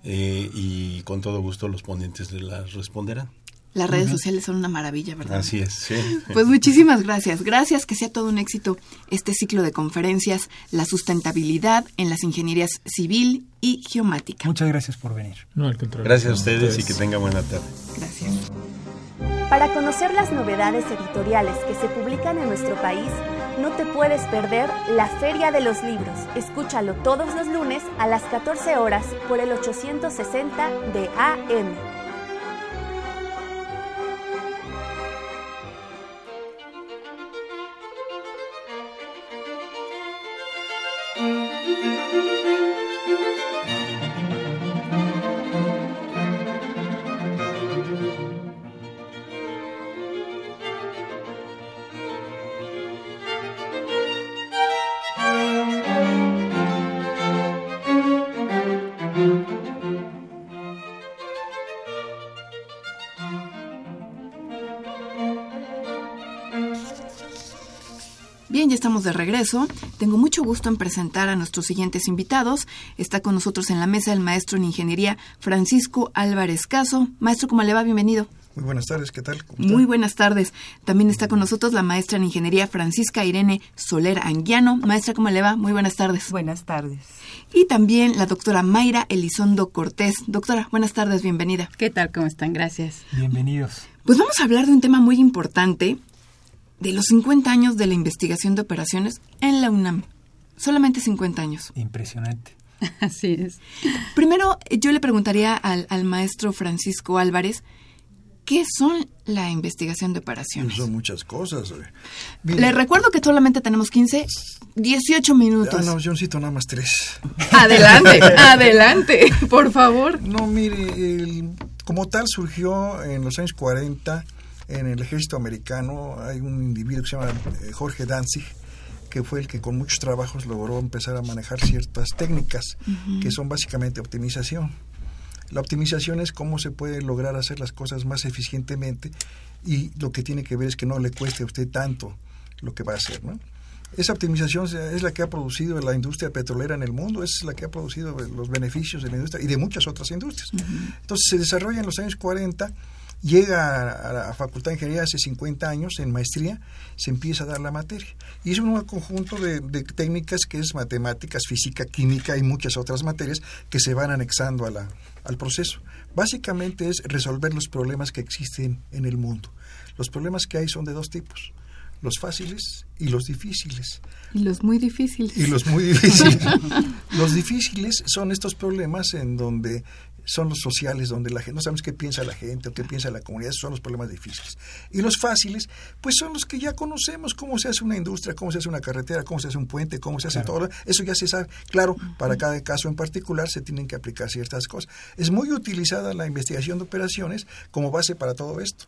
eh, y con todo gusto los ponentes las responderán. Las redes sociales son una maravilla, ¿verdad? Así es. sí. Pues muchísimas gracias. Gracias, que sea todo un éxito este ciclo de conferencias, la sustentabilidad en las ingenierías civil y geomática. Muchas gracias por venir. No, al contrario. Gracias a No, ustedes y que tengan buena tarde. Gracias. Para conocer las novedades editoriales que se publican en nuestro país, no te puedes perder la Feria de los Libros. Escúchalo todos los lunes a las 14 horas por el 860 de AM. De regreso. Tengo mucho gusto en presentar a nuestros siguientes invitados. Está con nosotros en la mesa el maestro en ingeniería Francisco Álvarez Caso. Maestro, ¿cómo le va? Bienvenido. Muy buenas tardes, ¿qué tal? Muy buenas tardes. También está con nosotros la maestra en ingeniería Francisca Irene Soler Anguiano. Maestra, ¿cómo le va? Muy buenas tardes. Buenas tardes. Y también la doctora Mayra Elizondo Cortés. Doctora, buenas tardes, bienvenida. ¿Qué tal? ¿Cómo están? Gracias. Bienvenidos. Pues vamos a hablar de un tema muy importante, de los 50 años de la investigación de operaciones en la UNAM. Solamente 50 años. Impresionante. Así es. Primero, yo le preguntaría al, al maestro Francisco Álvarez, ¿qué son la investigación de operaciones? Son muchas cosas. Le recuerdo que solamente tenemos 15, 18 minutos. ah, no, yo necesito nada más tres. Adelante, adelante, por favor. No, mire, el- como tal surgió en los años 40 en el ejército americano. Hay un individuo que se llama eh, Jorge Danzig, que fue el que con muchos trabajos logró empezar a manejar ciertas técnicas, que son básicamente optimización. La optimización es cómo se puede lograr hacer las cosas más eficientemente y lo que tiene que ver es que no le cueste a usted tanto lo que va a hacer, ¿no? Esa optimización es la que ha producido la industria petrolera en el mundo, es la que ha producido los beneficios de la industria y de muchas otras industrias. Entonces se desarrolla en los años 40, llega a la Facultad de Ingeniería hace 50 años en maestría, se empieza a dar la materia. Y es un conjunto de, de técnicas que es matemáticas, física, química y muchas otras materias que se van anexando a la, al proceso. Básicamente es resolver los problemas que existen en el mundo. Los problemas que hay son de dos tipos, los fáciles y los difíciles. Y los muy difíciles. Y los muy difíciles. los difíciles son estos problemas en donde son los sociales, donde la gente, no sabemos qué piensa la gente o qué piensa la comunidad, esos son los problemas difíciles. Y los fáciles, pues son los que ya conocemos, cómo se hace una industria, cómo se hace una carretera, cómo se hace un puente, cómo se hace todo, eso ya se sabe. Claro, para cada caso en particular se tienen que aplicar ciertas cosas. Es muy utilizada la investigación de operaciones como base para todo esto.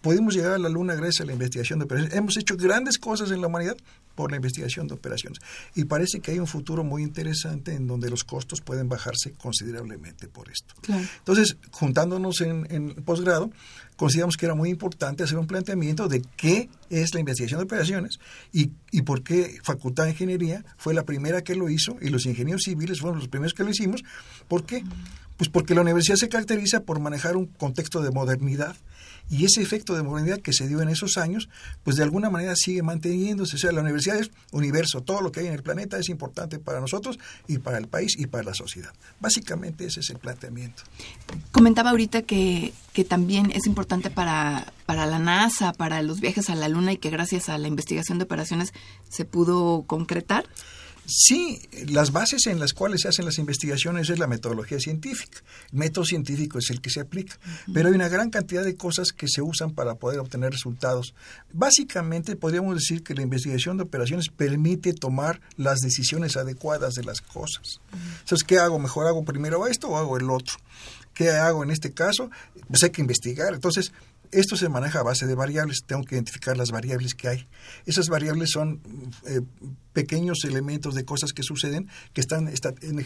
Pudimos llegar a la Luna gracias a la investigación de operaciones. Hemos hecho grandes cosas en la humanidad por la investigación de operaciones. Y parece que hay un futuro muy interesante en donde los costos pueden bajarse considerablemente por esto. Entonces, juntándonos en, en posgrado, consideramos que era muy importante hacer un planteamiento de qué es la investigación de operaciones y, y por qué Facultad de Ingeniería fue la primera que lo hizo y los ingenieros civiles fueron los primeros que lo hicimos. ¿Por qué? Pues porque la universidad se caracteriza por manejar un contexto de modernidad y ese efecto de modernidad que se dio en esos años, pues de alguna manera sigue manteniéndose. O sea, la universidad es universo, todo lo que hay en el planeta es importante para nosotros y para el país y para la sociedad. Básicamente ese es el planteamiento. Comentaba ahorita que, que también es importante para, para la NASA, para los viajes a la Luna y que gracias a la investigación de operaciones se pudo concretar. Sí, las bases en las cuales se hacen las investigaciones es la metodología científica. El método científico es el que se aplica, pero hay una gran cantidad de cosas que se usan para poder obtener resultados. Básicamente podríamos decir que la investigación de operaciones permite tomar las decisiones adecuadas de las cosas. Entonces, ¿qué hago? ¿Mejor hago primero esto o hago el otro? ¿Qué hago en este caso? Pues hay que investigar. Entonces, esto se maneja a base de variables, tengo que identificar las variables que hay. Esas variables son eh, pequeños elementos de cosas que suceden que están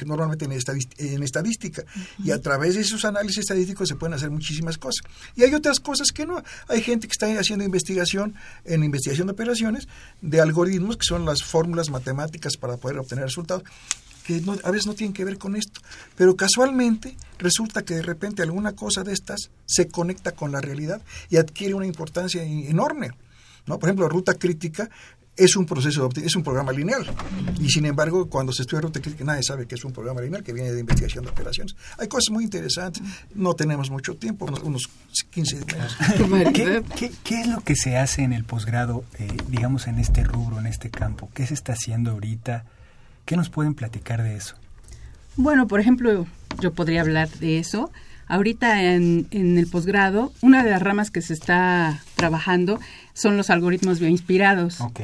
normalmente en, en estadística y a través de esos análisis estadísticos se pueden hacer muchísimas cosas. Y hay otras cosas que no. Hay gente que está haciendo investigación en investigación de operaciones de algoritmos que son las fórmulas matemáticas para poder obtener resultados que a veces no tienen que ver con esto. Pero casualmente resulta que de repente alguna cosa de estas se conecta con la realidad y adquiere una importancia enorme. ¿no? Por ejemplo, ruta crítica es un proceso, es un programa lineal. Y sin embargo, cuando se estudia ruta crítica, nadie sabe que es un programa lineal que viene de investigación de operaciones. Hay cosas muy interesantes. No tenemos mucho tiempo, unos, 15 días. ¿Qué, qué, qué es lo que se hace en el posgrado, eh, digamos, en este rubro, en este campo? ¿Qué se está haciendo ahorita? ¿Qué nos pueden platicar de eso? Bueno, por ejemplo, yo podría hablar de eso. Ahorita en, el posgrado, una de las ramas que se está trabajando son los algoritmos bioinspirados. Ok.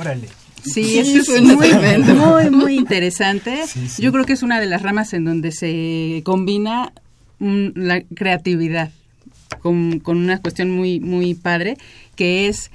Órale. Sí, eso es muy, muy, interesante. Yo creo que es una de las ramas en donde se combina la creatividad con, con, una cuestión muy, muy padre, que es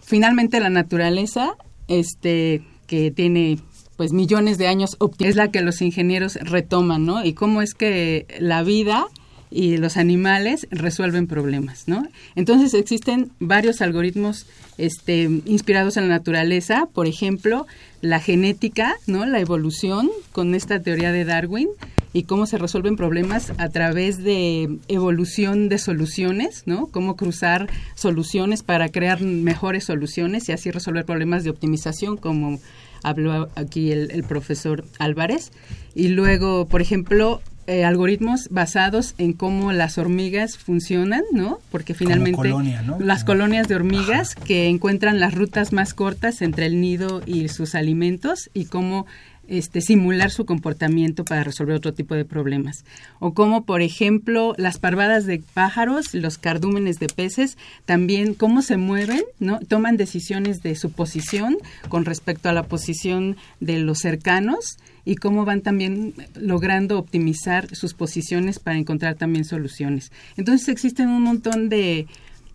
finalmente la naturaleza, este, que tiene pues millones de años es la que los ingenieros retoman, ¿no? Y cómo es que la vida y los animales resuelven problemas, ¿no? Entonces existen varios algoritmos este, inspirados en la naturaleza, por ejemplo, la genética, ¿no? La evolución con esta teoría de Darwin y cómo se resuelven problemas a través de evolución de soluciones, ¿no? Cómo cruzar soluciones para crear mejores soluciones y así resolver problemas de optimización como habló aquí el, profesor Álvarez. Y luego, por ejemplo, eh, algoritmos basados en cómo las hormigas funcionan, ¿no? Porque finalmente las colonias de hormigas que encuentran las rutas más cortas entre el nido y sus alimentos y cómo este, simular su comportamiento para resolver otro tipo de problemas. O como, por ejemplo, las parvadas de pájaros, los cardúmenes de peces, también cómo se mueven, ¿no? Toman decisiones de su posición con respecto a la posición de los cercanos y cómo van también logrando optimizar sus posiciones para encontrar también soluciones. Entonces existen un montón de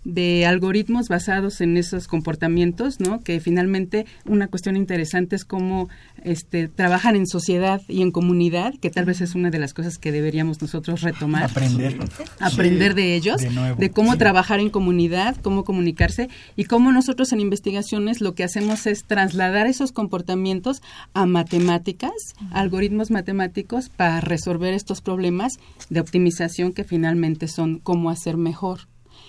de algoritmos basados en esos comportamientos, ¿no? Que finalmente una cuestión interesante es cómo este, trabajan en sociedad y en comunidad, que tal vez es una de las cosas que deberíamos nosotros retomar. Aprender. Aprender de ellos, de, cómo trabajar en comunidad, cómo comunicarse y cómo nosotros en investigaciones lo que hacemos es trasladar esos comportamientos a matemáticas, algoritmos matemáticos para resolver estos problemas de optimización que finalmente son cómo hacer mejor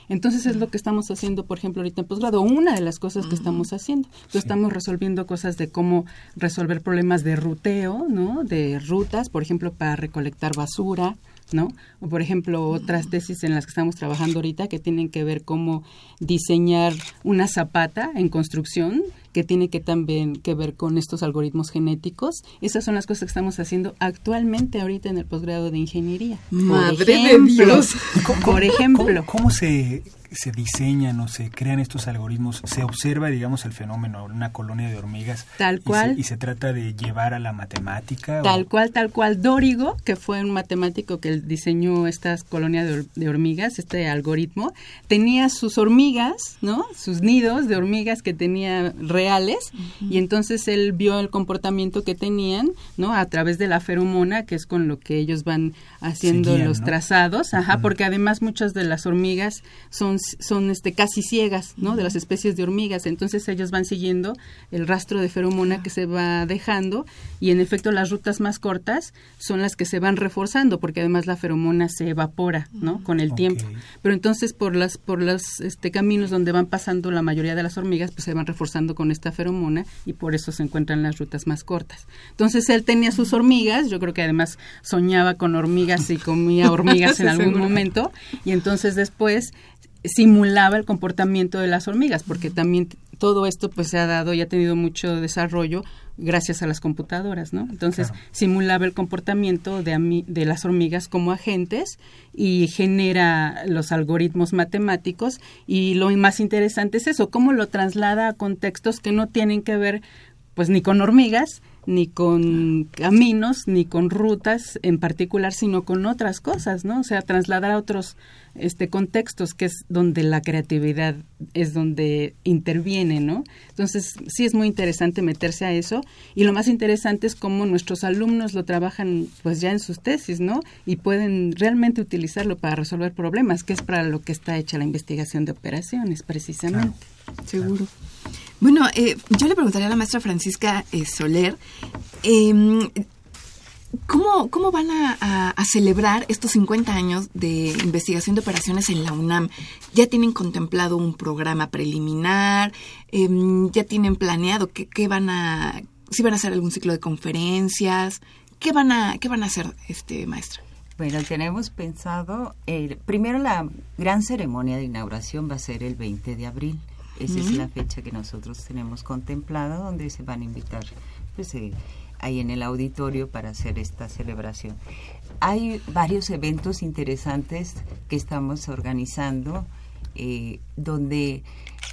entonces es lo que estamos haciendo, por ejemplo, ahorita en posgrado, una de las cosas que estamos haciendo. Entonces estamos resolviendo cosas de cómo resolver problemas de ruteo, ¿no? De rutas, por ejemplo, para recolectar basura, ¿no? O por ejemplo, otras tesis en las que estamos trabajando ahorita que tienen que ver cómo diseñar una zapata en construcción que tiene que también que ver con estos algoritmos genéticos. Esas son las cosas que estamos haciendo actualmente ahorita en el posgrado de ingeniería. Madre de Dios. Por ejemplo. ¿Cómo, se se diseñan o se crean estos algoritmos, se observa, digamos, el fenómeno en una colonia de hormigas. Tal cual. Y se, trata de llevar a la matemática. Tal cual, tal cual. Dórigo, que fue un matemático que diseñó estas colonias de, hormigas, este algoritmo, tenía sus hormigas, ¿no? Sus nidos de hormigas que tenía reales, y entonces él vio el comportamiento que tenían, ¿no? A través de la feromona, que es con lo que ellos van haciendo los trazados, ajá, porque además muchas de las hormigas son son, este, casi ciegas, ¿no? De las especies de hormigas. Entonces ellos van siguiendo el rastro de feromona que se va dejando y en efecto las rutas más cortas son las que se van reforzando porque además la feromona se evapora, ¿no? Con el tiempo. Pero entonces por las por los este, caminos donde van pasando la mayoría de las hormigas, pues se van reforzando con esta feromona y por eso se encuentran las rutas más cortas. Entonces él tenía sus hormigas, yo creo que además soñaba con hormigas y comía hormigas en algún momento y entonces después simulaba el comportamiento de las hormigas, porque también todo esto pues se ha dado y ha tenido mucho desarrollo gracias a las computadoras, ¿no? Entonces simulaba el comportamiento de, de las hormigas como agentes y genera los algoritmos matemáticos y lo más interesante es eso, cómo lo traslada a contextos que no tienen que ver pues ni con hormigas ni con caminos, ni con rutas en particular, sino con otras cosas, ¿no? O sea, trasladar a otros este contextos que es donde la creatividad es donde interviene, ¿no? Entonces, sí es muy interesante meterse a eso y lo más interesante es cómo nuestros alumnos lo trabajan pues ya en sus tesis, ¿no? Y pueden realmente utilizarlo para resolver problemas, que es para lo que está hecha la investigación de operaciones, precisamente. Seguro. Bueno, eh, yo le preguntaría a la maestra Francisca eh, Soler, em, ¿cómo, ¿cómo, van a, celebrar estos 50 años de investigación de operaciones en la UNAM? ¿Ya tienen contemplado un programa preliminar? Em, ¿Ya tienen planeado qué, van a, si van a hacer algún ciclo de conferencias? ¿Qué van a, qué van a hacer, este maestra? Bueno, tenemos pensado, eh, primero la gran ceremonia de inauguración va a ser el 20 de abril. Esa es la fecha que nosotros tenemos contemplada, donde se van a invitar pues, eh, ahí en el auditorio para hacer esta celebración. Hay varios eventos interesantes que estamos organizando, eh, donde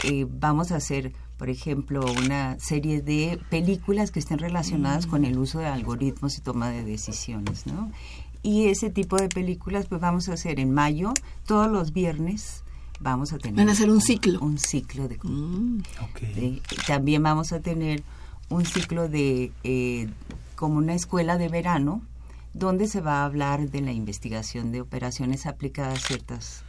eh, vamos a hacer, por ejemplo, una serie de películas que estén relacionadas con el uso de algoritmos y toma de decisiones, ¿no? Y ese tipo de películas, pues vamos a hacer en mayo, todos los viernes, vamos a tener... Van a hacer un ciclo. Un ciclo de... Mm. también vamos a tener un ciclo de... Eh, como una escuela de verano, donde se va a hablar de la investigación de operaciones aplicadas a ciertas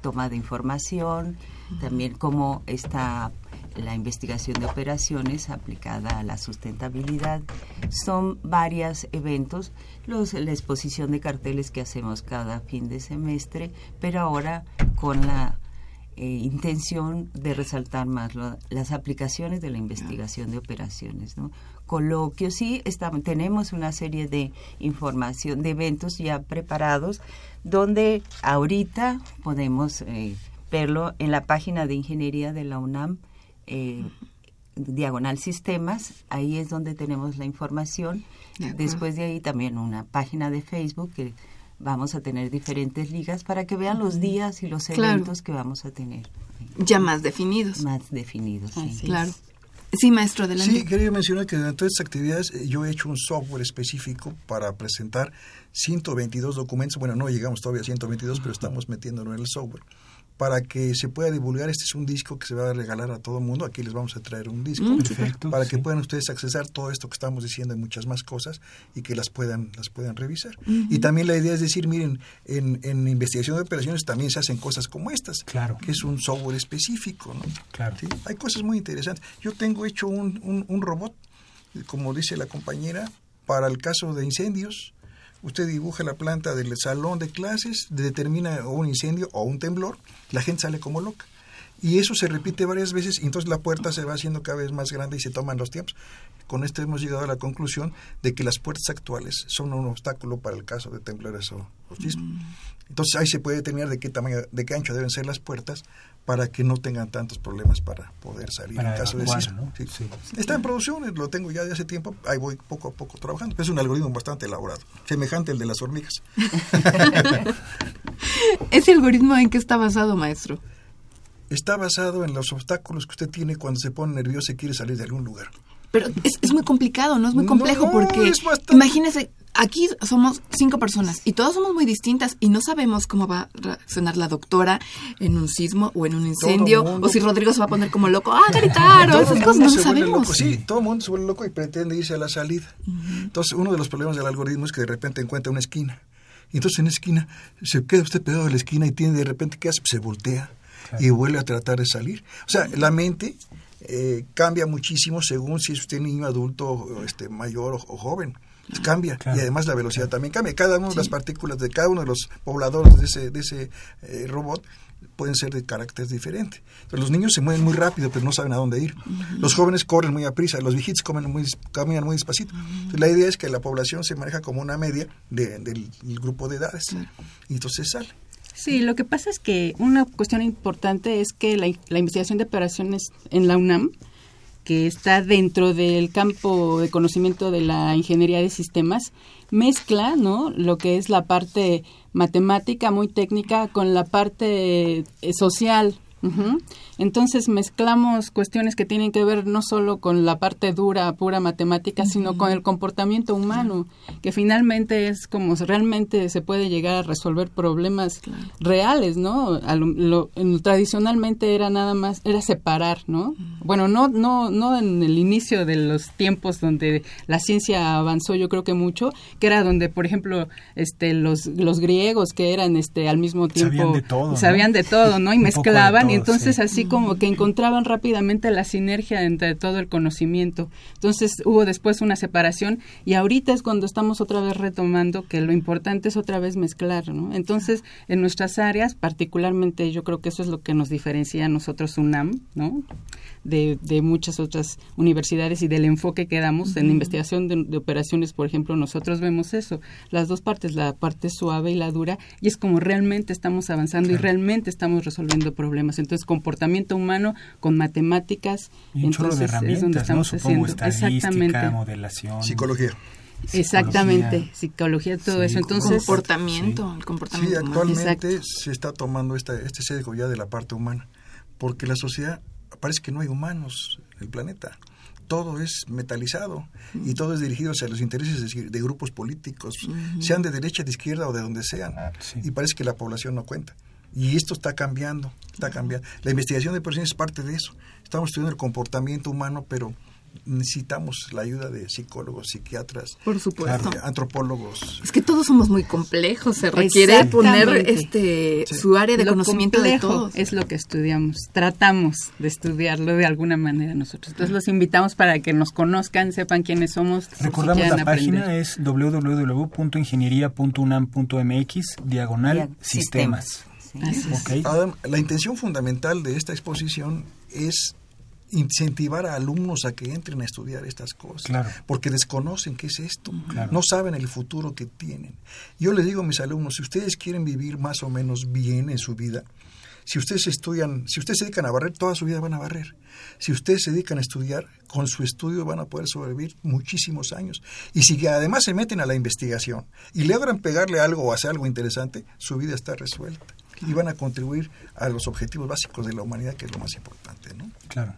tomas de información, también cómo está la investigación de operaciones aplicada a la sustentabilidad. Son varios eventos, los, la exposición de carteles que hacemos cada fin de semestre, pero ahora con la eh, intención de resaltar más las aplicaciones de la investigación de operaciones. ¿no? Coloquios, sí, estamos, tenemos una serie de información, de eventos ya preparados, donde ahorita podemos eh, verlo en la página de ingeniería de la UNAM. Eh, diagonal sistemas, ahí es donde tenemos la información. Después de ahí también una página de Facebook que vamos a tener diferentes ligas para que vean los días y los eventos que vamos a tener. Ya más definidos. Más definidos, sí. Claro. Sí, maestro, adelante. Sí, quería mencionar que de estas actividades eh, yo he hecho un software específico para presentar 122 documentos. Bueno, no llegamos todavía a 122, pero estamos metiéndolo en el software para que se pueda divulgar. Este es un disco que se va a regalar a todo el mundo. Aquí les vamos a traer un disco mm. para que puedan ustedes accesar todo esto que estamos diciendo y muchas más cosas y que las puedan las puedan revisar. Y también la idea es decir, miren, en, en, investigación de operaciones también se hacen cosas como estas, claro. que es un software específico. ¿no? Claro. Hay cosas muy interesantes. Yo tengo hecho un, un, un robot, como dice la compañera, para el caso de incendios usted dibuja la planta del salón de clases, determina un incendio o un temblor, la gente sale como loca. Y eso se repite varias veces y entonces la puerta se va haciendo cada vez más grande y se toman los tiempos. Con esto hemos llegado a la conclusión de que las puertas actuales son un obstáculo para el caso de temblores o Mm. Entonces ahí se puede determinar de qué tamaño, de qué ancho deben ser las puertas para que no tengan tantos problemas para poder salir en caso de sismo. Está en producción, lo tengo ya de hace tiempo, ahí voy poco a poco trabajando. Es un algoritmo bastante elaborado, semejante al de las hormigas. ¿Ese algoritmo en qué está basado, maestro? Está basado en los obstáculos que usted tiene cuando se pone nervioso y quiere salir de algún lugar. Pero es, muy complicado, ¿no? Es muy complejo porque imagínese, aquí somos cinco personas y todas somos muy distintas y no sabemos cómo va a reaccionar la doctora en un sismo o en un incendio o si Rodrigo se va a poner como loco, ah, gritar o esas cosas, no lo sabemos. Sí, todo el mundo se vuelve loco y pretende irse a la salida. Entonces, uno de los problemas del algoritmo es que de repente encuentra una esquina. Y entonces en la esquina se queda usted pegado de la esquina y tiene de repente que hace, se voltea y vuelve a tratar de salir. O sea, la mente eh, cambia muchísimo según si es usted niño, adulto, este, mayor o, joven. Cambia y además la velocidad también cambia. Cada una de las partículas de cada uno de los pobladores de ese, de ese eh, robot pueden ser de carácter diferente. los niños se mueven muy rápido, pero no saben a dónde ir. Los jóvenes corren muy a prisa, los viejitos comen muy, caminan muy despacito. la idea es que la población se maneja como una media del grupo de edades. Y entonces sale. Sí, lo que pasa es que una cuestión importante es que la, investigación de operaciones en la UNAM, que está dentro del campo de conocimiento de la ingeniería de sistemas, mezcla, ¿no? Lo que es la parte matemática muy técnica con la parte eh, social, entonces mezclamos cuestiones que tienen que ver no solo con la parte dura, pura matemática, sino con el comportamiento humano, que finalmente es como realmente se puede llegar a resolver problemas reales, ¿no? tradicionalmente era nada más, era separar, ¿no? Bueno, no, no, no en el inicio de los tiempos donde la ciencia avanzó, yo creo que mucho, que era donde, por ejemplo, este, los, los griegos que eran este, al mismo tiempo sabían de todo, sabían de todo, ¿no? Y mezclaban y entonces así como que encontraban rápidamente la sinergia entre todo el conocimiento. Entonces hubo después una separación y ahorita es cuando estamos otra vez retomando que lo importante es otra vez mezclar, ¿no? Entonces, en nuestras áreas, particularmente yo creo que eso es lo que nos diferencia a nosotros UNAM, ¿no? De, de muchas otras universidades y del enfoque que damos en investigación de, operaciones, por ejemplo, nosotros vemos eso, las dos partes, la parte suave y la dura, y es como realmente estamos avanzando y realmente estamos resolviendo problemas. Entonces, comportamiento humano con matemáticas. Y entonces, de herramientas, es donde estamos haciendo. Exactamente. modelación. Psicología. Exactamente, psicología, todo eso. Entonces, comportamiento, el comportamiento. Sí, actualmente se está tomando esta, este sesgo ya de la parte humana, porque la sociedad parece que no hay humanos en el planeta. Todo es metalizado y todo es dirigido hacia los intereses de, grupos políticos, sean de derecha, de izquierda o de donde sean. Y parece que la población no cuenta. Y esto está cambiando, está cambiando. La investigación de personas es parte de eso. Estamos estudiando el comportamiento humano, pero necesitamos la ayuda de psicólogos, psiquiatras, por supuesto, antropólogos. Es que todos somos muy complejos, se requiere poner este su área de conocimiento de todos. Es lo que estudiamos, tratamos de estudiarlo de alguna manera nosotros. Entonces los invitamos para que nos conozcan, sepan quiénes somos. Recordamos la página es www.ingeniería.unam.mx diagonal sistemas. La intención fundamental de esta exposición es incentivar a alumnos a que entren a estudiar estas cosas, porque desconocen qué es esto, no saben el futuro que tienen. Yo les digo a mis alumnos, si ustedes quieren vivir más o menos bien en su vida, si ustedes estudian, si ustedes se dedican a barrer, toda su vida van a barrer. Si ustedes se dedican a estudiar, con su estudio van a poder sobrevivir muchísimos años. Y si además se meten a la investigación y logran pegarle algo o hacer algo interesante, su vida está resuelta. Y van a contribuir a los objetivos básicos de la humanidad, que es lo más importante, ¿no? Claro.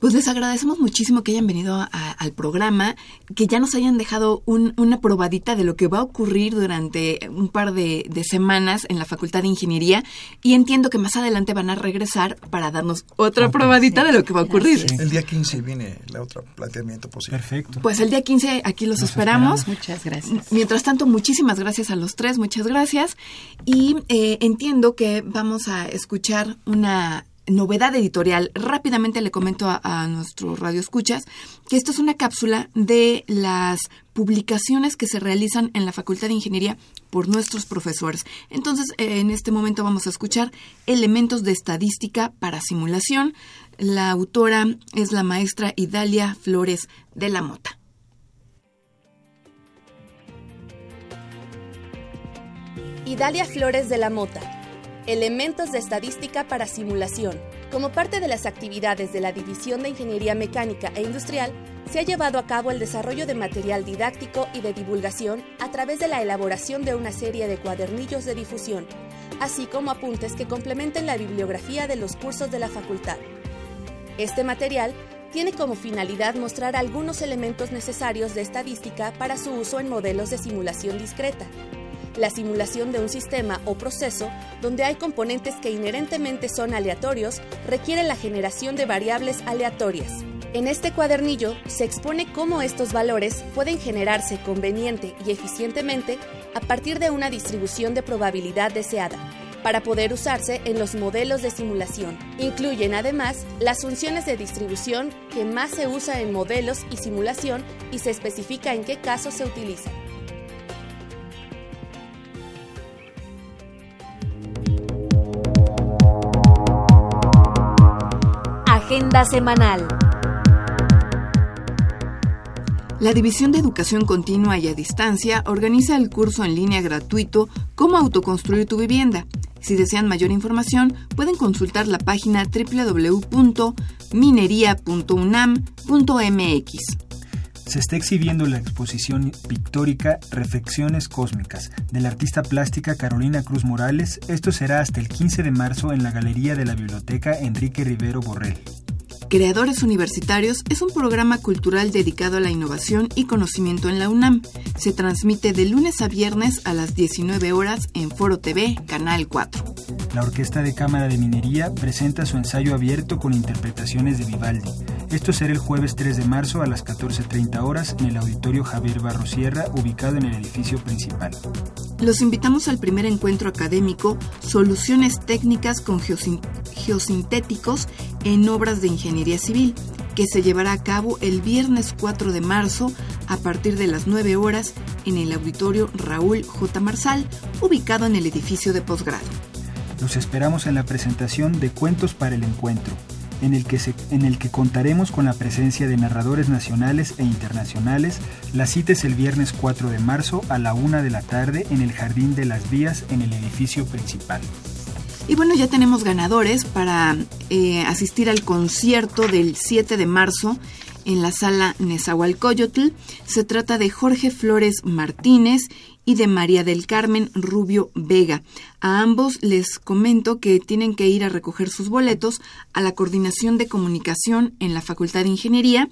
Pues les agradecemos muchísimo que hayan venido al programa, que ya nos hayan dejado una probadita de lo que va a ocurrir durante un par de, semanas en la Facultad de Ingeniería y entiendo que más adelante van a regresar para darnos otra probadita de lo que va a ocurrir. El día 15 viene el otro planteamiento posible. Perfecto. Pues el día 15 aquí los esperamos. Muchas gracias. Mientras tanto, muchísimas gracias a los tres, muchas gracias. Y eh, entiendo que vamos a escuchar una novedad editorial. Rápidamente le comento a, a nuestros radioescuchas que esto es una cápsula de las publicaciones que se realizan en la Facultad de Ingeniería por nuestros profesores. Entonces, eh, en este momento vamos a escuchar elementos de estadística para simulación. La autora es la maestra Idalia Flores de la Mota. Idalia Flores de la Mota. Elementos de estadística para simulación. Como parte de las actividades de la División de Ingeniería Mecánica e Industrial, se ha llevado a cabo el desarrollo de material didáctico y de divulgación a través de la elaboración de una serie de cuadernillos de difusión, así como apuntes que complementen la bibliografía de los cursos de la facultad. Este material tiene como finalidad mostrar algunos elementos necesarios de estadística para su uso en modelos de simulación discreta. La simulación de un sistema o proceso donde hay componentes que inherentemente son aleatorios requiere la generación de variables aleatorias. En este cuadernillo se expone cómo estos valores pueden generarse conveniente y eficientemente a partir de una distribución de probabilidad deseada, para poder usarse en los modelos de simulación. Incluyen además las funciones de distribución que más se usa en modelos y simulación y se especifica en qué casos se utilizan. Agenda semanal. La División de Educación Continua y a Distancia organiza el curso en línea gratuito Cómo autoconstruir tu vivienda. Si desean mayor información, pueden consultar la página www.minería.unam.mx. Se está exhibiendo la exposición pictórica Reflexiones Cósmicas de la artista plástica Carolina Cruz Morales. Esto será hasta el 15 de marzo en la Galería de la Biblioteca Enrique Rivero Borrell. Creadores Universitarios es un programa cultural dedicado a la innovación y conocimiento en la UNAM. Se transmite de lunes a viernes a las 19 horas en Foro TV, Canal 4. La Orquesta de Cámara de Minería presenta su ensayo abierto con interpretaciones de Vivaldi. Esto será el jueves 3 de marzo a las 14.30 horas en el Auditorio Javier Barrosierra, ubicado en el edificio principal. Los invitamos al primer encuentro académico Soluciones técnicas con geosintéticos en obras de ingeniería civil, que se llevará a cabo el viernes 4 de marzo a partir de las 9 horas en el auditorio Raúl J. Marsal, ubicado en el edificio de posgrado. Los esperamos en la presentación de Cuentos para el Encuentro, en el, que en el que contaremos con la presencia de narradores nacionales e internacionales. La cita es el viernes 4 de marzo a la 1 de la tarde en el Jardín de las Vías en el edificio principal. Y bueno, ya tenemos ganadores para eh, asistir al concierto del 7 de marzo en la sala Nezahualcóyotl. Se trata de Jorge Flores Martínez y de María del Carmen Rubio Vega. A ambos les comento que tienen que ir a recoger sus boletos a la Coordinación de Comunicación en la Facultad de Ingeniería.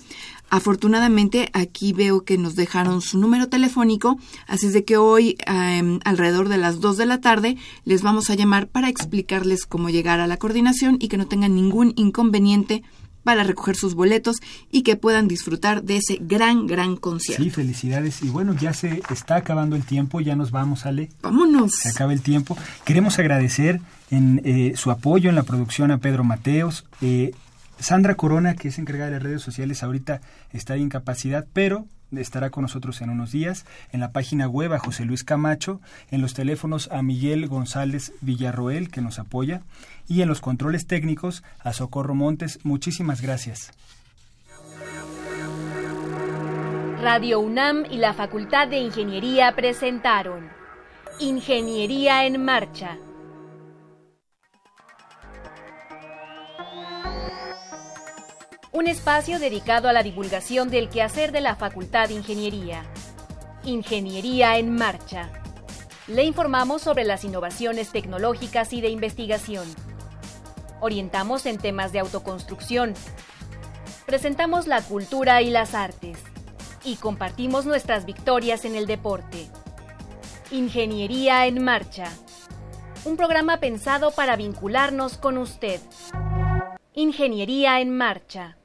Afortunadamente aquí veo que nos dejaron su número telefónico, así es de que hoy em, alrededor de las 2 de la tarde les vamos a llamar para explicarles cómo llegar a la coordinación y que no tengan ningún inconveniente para recoger sus boletos y que puedan disfrutar de ese gran, gran concierto. Sí, felicidades. Y bueno, ya se está acabando el tiempo, ya nos vamos, Ale. Vámonos. Se acaba el tiempo. Queremos agradecer en eh, su apoyo en la producción a Pedro Mateos. Eh, Sandra Corona, que es encargada de las redes sociales, ahorita está de incapacidad, pero estará con nosotros en unos días, en la página web a José Luis Camacho, en los teléfonos a Miguel González Villarroel, que nos apoya, y en los controles técnicos a Socorro Montes. Muchísimas gracias. Radio UNAM y la Facultad de Ingeniería presentaron Ingeniería en Marcha un espacio dedicado a la divulgación del quehacer de la Facultad de Ingeniería. Ingeniería en Marcha. Le informamos sobre las innovaciones tecnológicas y de investigación. Orientamos en temas de autoconstrucción. Presentamos la cultura y las artes. Y compartimos nuestras victorias en el deporte. Ingeniería en Marcha. Un programa pensado para vincularnos con usted. Ingeniería en Marcha.